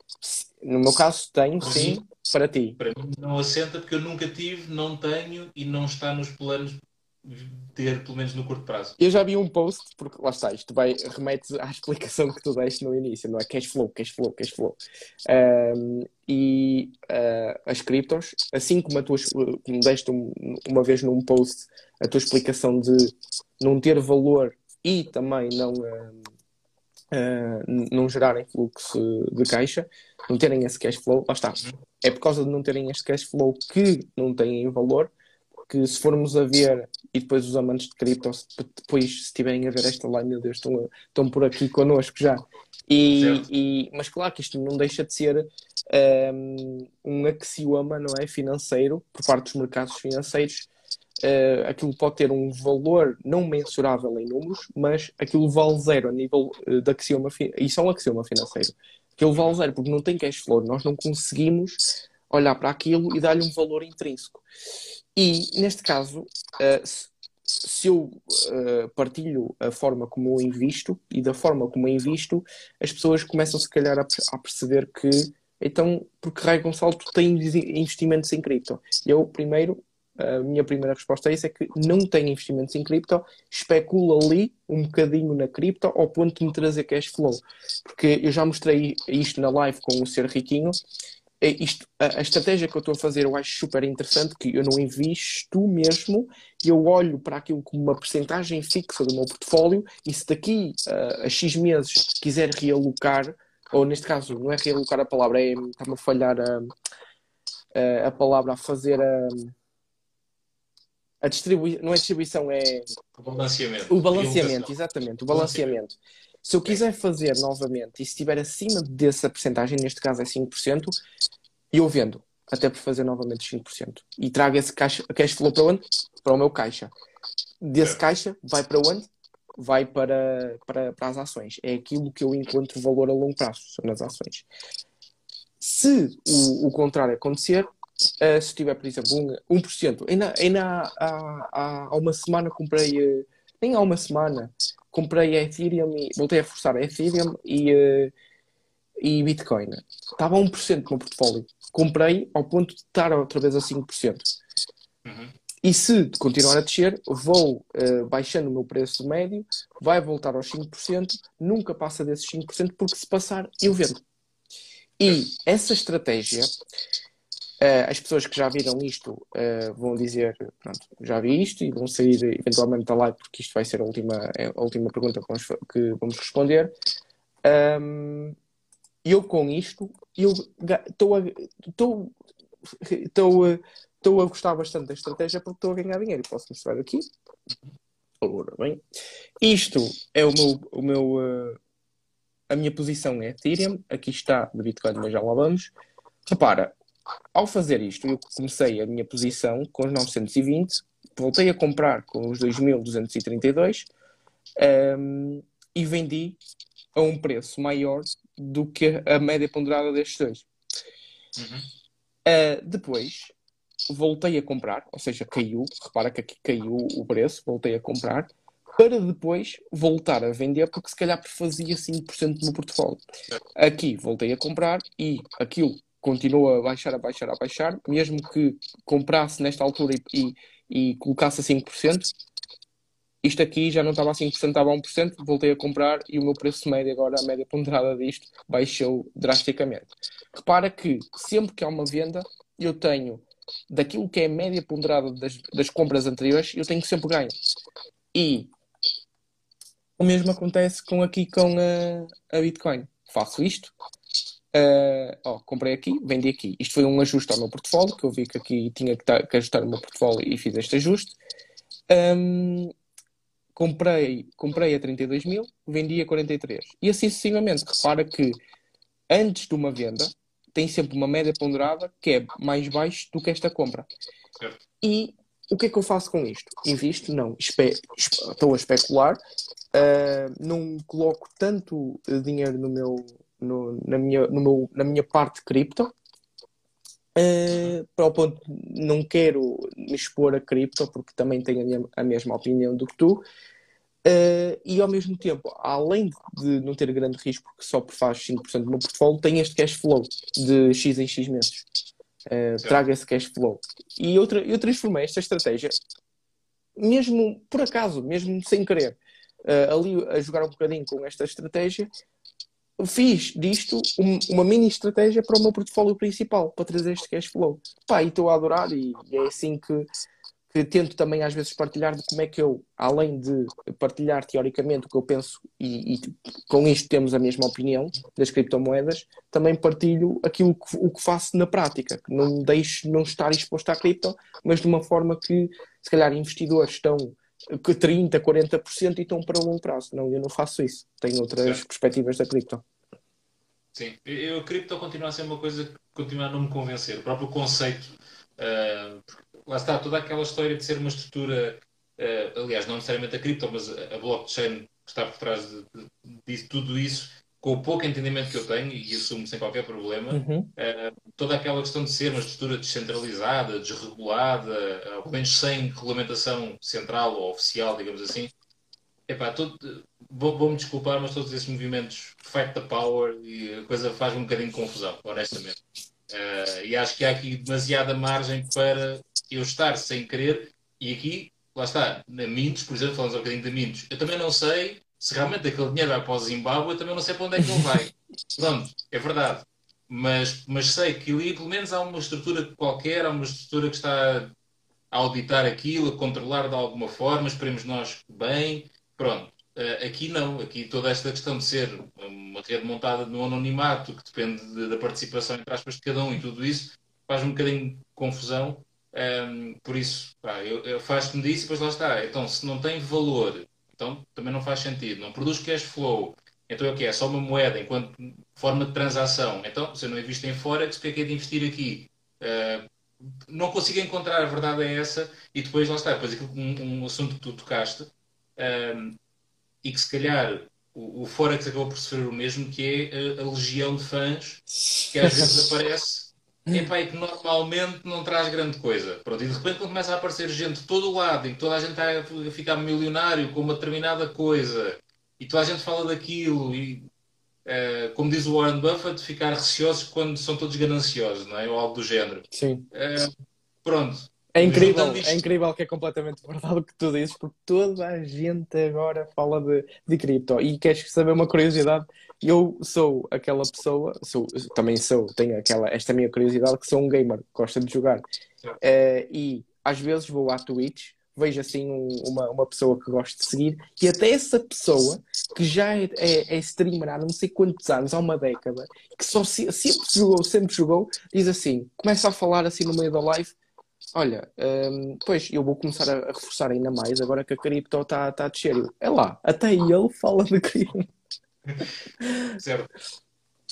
No meu caso, tenho, sim, para ti. Para mim não assenta porque eu nunca tive, não tenho e não está nos planos ter, pelo menos no curto prazo. Eu já vi um post, porque lá está, isto vai, remete à explicação que tu deste no início, não é? Cash flow, cash flow, cash flow. Um, e uh, as criptos, assim como a tua, como deste um, uma vez num post, a tua explicação de não ter valor e também não. Uh, uh, não gerarem fluxo de caixa, não terem esse cash flow, lá está. É por causa de não terem este cash flow que não têm valor, que se formos a ver, e depois os amantes de cripto, depois se estiverem a ver esta live, meu Deus, estão, estão por aqui connosco já. E, e, mas claro que isto não deixa de ser um, um axioma não é, financeiro por parte dos mercados financeiros uh, aquilo pode ter um valor não mensurável em números, mas aquilo vale zero a nível uh, de axioma, isso é um axioma financeiro. Aquilo vale zero porque não tem cash flow, nós não conseguimos olhar para aquilo e dar-lhe um valor intrínseco. E neste caso, uh, se, eu uh, partilho a forma como eu invisto e da forma como eu invisto, as pessoas começam se calhar a, a perceber que então, porque Rai Gonçalo tens investimentos em cripto? Eu primeiro a minha primeira resposta a isso é que não tenho investimentos em cripto, especulo ali um bocadinho na cripto ao ponto de me trazer cash flow. Porque eu já mostrei isto na live com o Ser Riquinho. É isto, a, a, estratégia que eu estou a fazer eu acho super interessante, que eu não invisto mesmo, eu olho para aquilo como uma percentagem fixa do meu portfólio e se daqui uh, a X meses quiser realocar, ou neste caso não é realocar a palavra, é, está-me a falhar a, a, a palavra a fazer a a distribuição, não é distribuição, é o balanceamento. O balanceamento, exatamente, o balanceamento. Se eu quiser fazer novamente e se estiver acima dessa percentagem, neste caso é 5%, eu vendo, até por fazer novamente 5%. E trago esse caixa, cash flow para onde? Para o meu caixa. Desse caixa vai para onde? Vai para, para, para as ações. É aquilo que eu encontro valor a longo prazo, nas ações. Se o, o contrário acontecer, Uh, se tiver, por exemplo, um, 1%, ainda, ainda há, há, há uma semana comprei, uh, nem há uma semana, comprei a Ethereum e voltei a forçar a Ethereum e, uh, e Bitcoin. Estava a 1% no meu portfólio. Comprei ao ponto de estar outra vez a 5%. Uhum. E se continuar a descer, vou uh, baixando o meu preço médio, vai voltar aos 5%, nunca passa desses 5%, porque se passar, eu vendo. E essa estratégia Uh, as pessoas que já viram isto uh, vão dizer, pronto, já vi isto e vão sair eventualmente da live porque isto vai ser a última, a última pergunta que vamos, que vamos responder. Um, eu com isto, eu estou a, estou, estou, estou a gostar bastante da estratégia porque estou a ganhar dinheiro. Posso mostrar aqui? Bem, isto é o meu, o meu uh, a minha posição é Ethereum, aqui está de Bitcoin, mas já lá vamos. Repara, ao fazer isto, eu comecei a minha posição com os 920, voltei a comprar com os 2232, um, e vendi a um preço maior do que a média ponderada destes dois. Uhum. Uh, depois voltei a comprar, ou seja, caiu, repara que aqui caiu o preço, voltei a comprar, para depois voltar a vender, porque se calhar fazia 5% do meu portfólio. Aqui voltei a comprar e aquilo continua a baixar, a baixar, a baixar, mesmo que comprasse nesta altura e, e, e colocasse a 5%, isto aqui já não estava a 5%, estava a 1%, voltei a comprar e o meu preço médio agora, a média ponderada disto, baixou drasticamente. Repara que sempre que há uma venda, eu tenho daquilo que é a média ponderada das, das compras anteriores, eu tenho sempre ganho. E o mesmo acontece com aqui com a, a Bitcoin. Faço isto, uh, oh, comprei aqui, vendi aqui. Isto foi um ajuste ao meu portfólio, que eu vi que aqui tinha que, que ajustar o meu portfólio e fiz este ajuste. Um, comprei, comprei a 32 mil, vendi a 43. E assim sucessivamente. Repara que antes de uma venda tem sempre uma média ponderada que é mais baixo do que esta compra. E o que é que eu faço com isto? Invisto? Não. Espe estou a especular. Uh, não coloco tanto dinheiro no meu, no, na, minha, no meu, na minha parte cripto. Uh, para o ponto, não quero me expor a cripto porque também tenho a, minha, a mesma opinião do que tu. Uh, e ao mesmo tempo, além de não ter grande risco, porque só faz 5% do meu portfólio, tem este cash flow de X em X meses. Uh, traga esse cash flow. E outra, eu transformei esta estratégia, mesmo por acaso, mesmo sem querer, uh, ali a jogar um bocadinho com esta estratégia, fiz disto um, uma mini estratégia para o meu portfólio principal, para trazer este cash flow. Pá, e estou a adorar e, é assim que, que, tento também às vezes partilhar de como é que eu, além de partilhar teoricamente o que eu penso e, e com isto temos a mesma opinião das criptomoedas, também partilho aquilo que, o que faço na prática, que não deixo não estar exposto à cripto, mas de uma forma que se calhar investidores estão que 30, 40% e estão para o longo prazo. Não, eu não faço isso. Tenho outras certo. perspectivas da cripto. Sim, eu, a cripto continua a ser uma coisa que continua a não me convencer. O próprio conceito, uh, lá está, toda aquela história de ser uma estrutura, uh, aliás, não necessariamente a cripto, mas a blockchain que está por trás de, de, de tudo isso, com o pouco entendimento que eu tenho, e assumo sem qualquer problema, uhum. uh, toda aquela questão de ser uma estrutura descentralizada, desregulada, ao menos sem regulamentação central ou oficial, digamos assim, epá, todo, vou-me desculpar, mas todos esses movimentos fight the power e a coisa faz um bocadinho de confusão, honestamente. Uh, e acho que há aqui demasiada margem para eu estar sem querer, e aqui, lá está, na Mintos, por exemplo, falamos um bocadinho da Mintos, eu também não sei se realmente aquele dinheiro vai para o Zimbábue, eu também não sei para onde é que ele vai. Pronto, é verdade. Mas, mas sei que ali pelo menos há uma estrutura qualquer, há uma estrutura que está a auditar aquilo, a controlar de alguma forma, esperemos nós bem. Pronto. Uh, aqui não, aqui toda esta questão de ser uma rede montada no anonimato, que depende de, da participação entre aspas de cada um e tudo isso, faz um bocadinho de confusão. Um, ehm, por isso, eu, eu faço-me disso e depois lá está. Então, se não tem valor então também não faz sentido. Não produz cash flow. Então é o que é? Só uma moeda enquanto forma de transação. Então, se eu não invisto em Forex, para que é de investir aqui? Uh, não consigo encontrar, a verdade é essa, e depois lá está, depois aquilo, um, um assunto que tu tocaste, uh, e que se calhar o, o Forex acabou por sofrer o mesmo, que é a, a legião de fãs que às vezes aparece Epá, e que normalmente não traz grande coisa. Pronto, e de repente quando começa a aparecer gente de todo o lado e que toda a gente está a ficar milionário com uma determinada coisa e toda a gente fala daquilo e, uh, como diz o Warren Buffett, ficar receosos quando são todos gananciosos, não é? Ou algo do género. Sim. Uh, pronto. É incrível, é incrível que é completamente verdade o que tu dizes, porque toda a gente agora fala de, de cripto. E queres saber uma curiosidade? Eu sou aquela pessoa, sou, também sou, tenho aquela, esta minha curiosidade, que sou um gamer, gosta de jogar. Uh, e às vezes vou à Twitch, vejo assim um, uma, uma pessoa que gosto de seguir, e até essa pessoa, que já é, é, é streamer há não sei quantos anos, há uma década, que só se, sempre jogou, sempre jogou, diz assim, começa a falar assim no meio da live, olha, um, pois eu vou começar a, a, reforçar ainda mais agora que a cripto está tá a descer. É lá, até ele fala de cripto. Certo.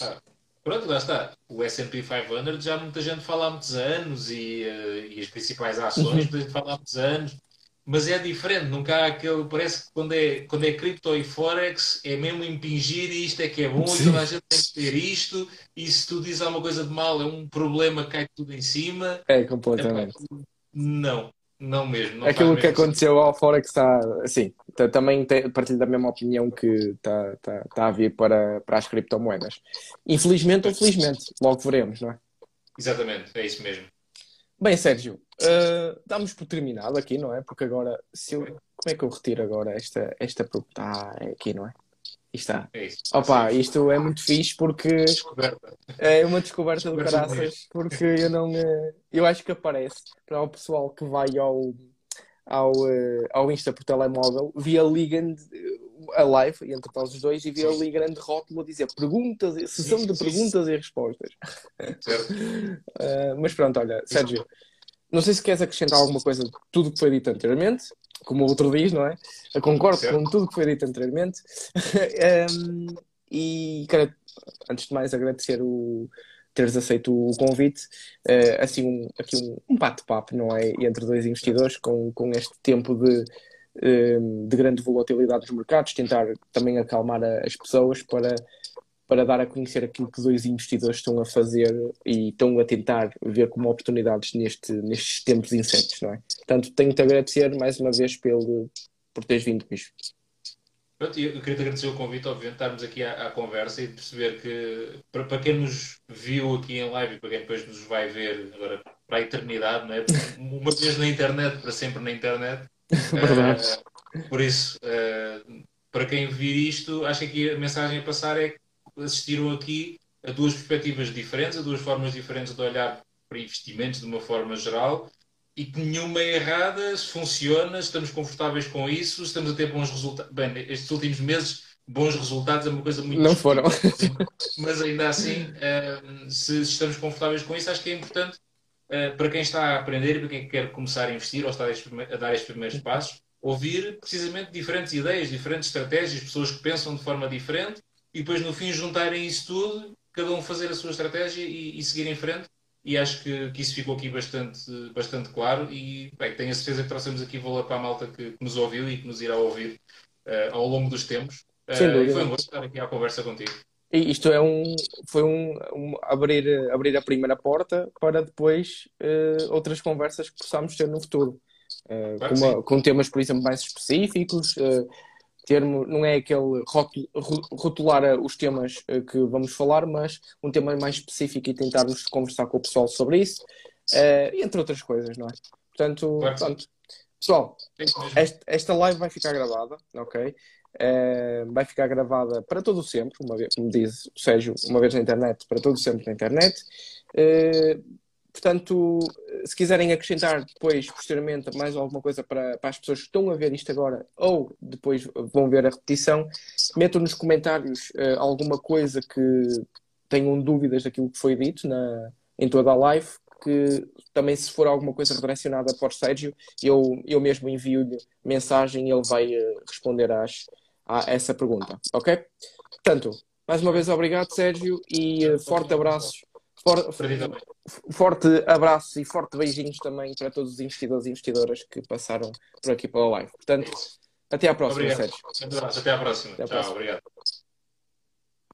Ah, pronto, lá está. O S&P 500 já muita gente fala há muitos anos e, uh, e as principais ações muita gente fala há muitos anos. mas é diferente, nunca há aquele. Parece que quando é, quando é cripto e forex é mesmo impingir e isto é que é bom Sim. e toda a gente tem que ter isto, e se tu dizes alguma coisa de mal, é um problema, cai tudo em cima. É, completamente. Não, não mesmo. Não Aquilo que aconteceu ao Forex está, assim, tá, também tem, partilho da mesma opinião que está tá, tá a vir para, para as criptomoedas. Infelizmente ou felizmente, logo veremos, não é? Exatamente, é isso mesmo. Bem, Sérgio, uh, damos por terminado aqui, não é? Porque agora, se eu, como é que eu retiro agora esta, esta? Ah, é aqui, não é? Está. É isso. Opa, isto é muito fixe porque descoberta. é uma descoberta de graças, porque eu não. Eh, eu acho que aparece para o pessoal que vai ao, ao, eh, ao Insta por telemóvel, via ali grande a live entre nós os dois e via ali grande rótulo a dizer perguntas, sessão de perguntas e respostas. Certo. uh, mas pronto, olha, Sérgio, não sei se queres acrescentar alguma coisa de tudo que foi dito anteriormente, como o outro diz, não é? Eu concordo certo. com tudo que foi dito anteriormente. um, e quero, antes de mais, agradecer o teres aceito o convite, uh, assim um, aqui um, um bate-papo, não é? Entre dois investidores com, com este tempo de, de grande volatilidade dos mercados, tentar também acalmar as pessoas para, para dar a conhecer aquilo que dois investidores estão a fazer e estão a tentar ver como oportunidades neste, nestes tempos incertos, não é? Portanto, tenho-te a agradecer mais uma vez pelo, por teres vindo, Bicho. Pronto, eu queria te agradecer o convite, obviamente, estarmos aqui à, à, conversa e perceber que, para, para quem nos viu aqui em live e para quem depois nos vai ver agora para a eternidade, não é? uma vez na internet, para sempre na internet, Verdade. Uh, por isso, uh, para quem vir isto, acho que aqui a mensagem a passar é que assistiram aqui a duas perspectivas diferentes, a duas formas diferentes de olhar para investimentos de uma forma geral e que nenhuma é errada, se funciona, estamos confortáveis com isso, estamos a ter bons resultados. Bem, estes últimos meses, bons resultados é uma coisa muito. Não foram. Mas ainda assim, uh, se estamos confortáveis com isso, acho que é importante eh, para quem está a aprender e para quem quer começar a investir ou está a dar estes primeiros passos, ouvir precisamente diferentes ideias, diferentes estratégias, pessoas que pensam de forma diferente e depois no fim juntarem isso tudo, cada um fazer a sua estratégia e, e seguir em frente. E acho que, que, isso ficou aqui bastante, bastante claro e bem, tenho a certeza que trouxemos aqui valor para a malta que, que nos ouviu e que nos irá ouvir uh, ao longo dos tempos. Uh, foi um gosto estar aqui à conversa contigo. E isto é um, foi um, um, abrir, abrir a primeira porta para depois uh, outras conversas que possamos ter no futuro. Uh, claro com, uma, com, temas, por exemplo, mais específicos. Uh, termo, não é aquele rotular os temas que vamos falar, mas um tema mais específico e tentarmos conversar com o pessoal sobre isso, entre outras coisas, não é? Portanto, claro. pessoal, esta, esta live vai ficar gravada, ok? Uh, vai ficar gravada para todo o sempre, uma vez, como diz o Sérgio, uma vez na internet, para todo o sempre na internet. Uh, portanto, se quiserem acrescentar depois, posteriormente, mais alguma coisa para, para, as pessoas que estão a ver isto agora ou depois vão ver a repetição, metam nos comentários uh, alguma coisa que tenham dúvidas daquilo que foi dito na, em toda a live, que também se for alguma coisa redirecionada para o Sérgio, eu, eu mesmo envio-lhe mensagem e ele vai responder às, a essa pergunta, ok? Portanto, mais uma vez obrigado, Sérgio, e uh, forte abraços. For, forte abraço e forte beijinhos também para todos os investidores e investidoras que passaram por aqui pela live. Portanto, até à próxima, obrigado. Sérgio. Até à próxima. Até à próxima. Tchau, obrigado.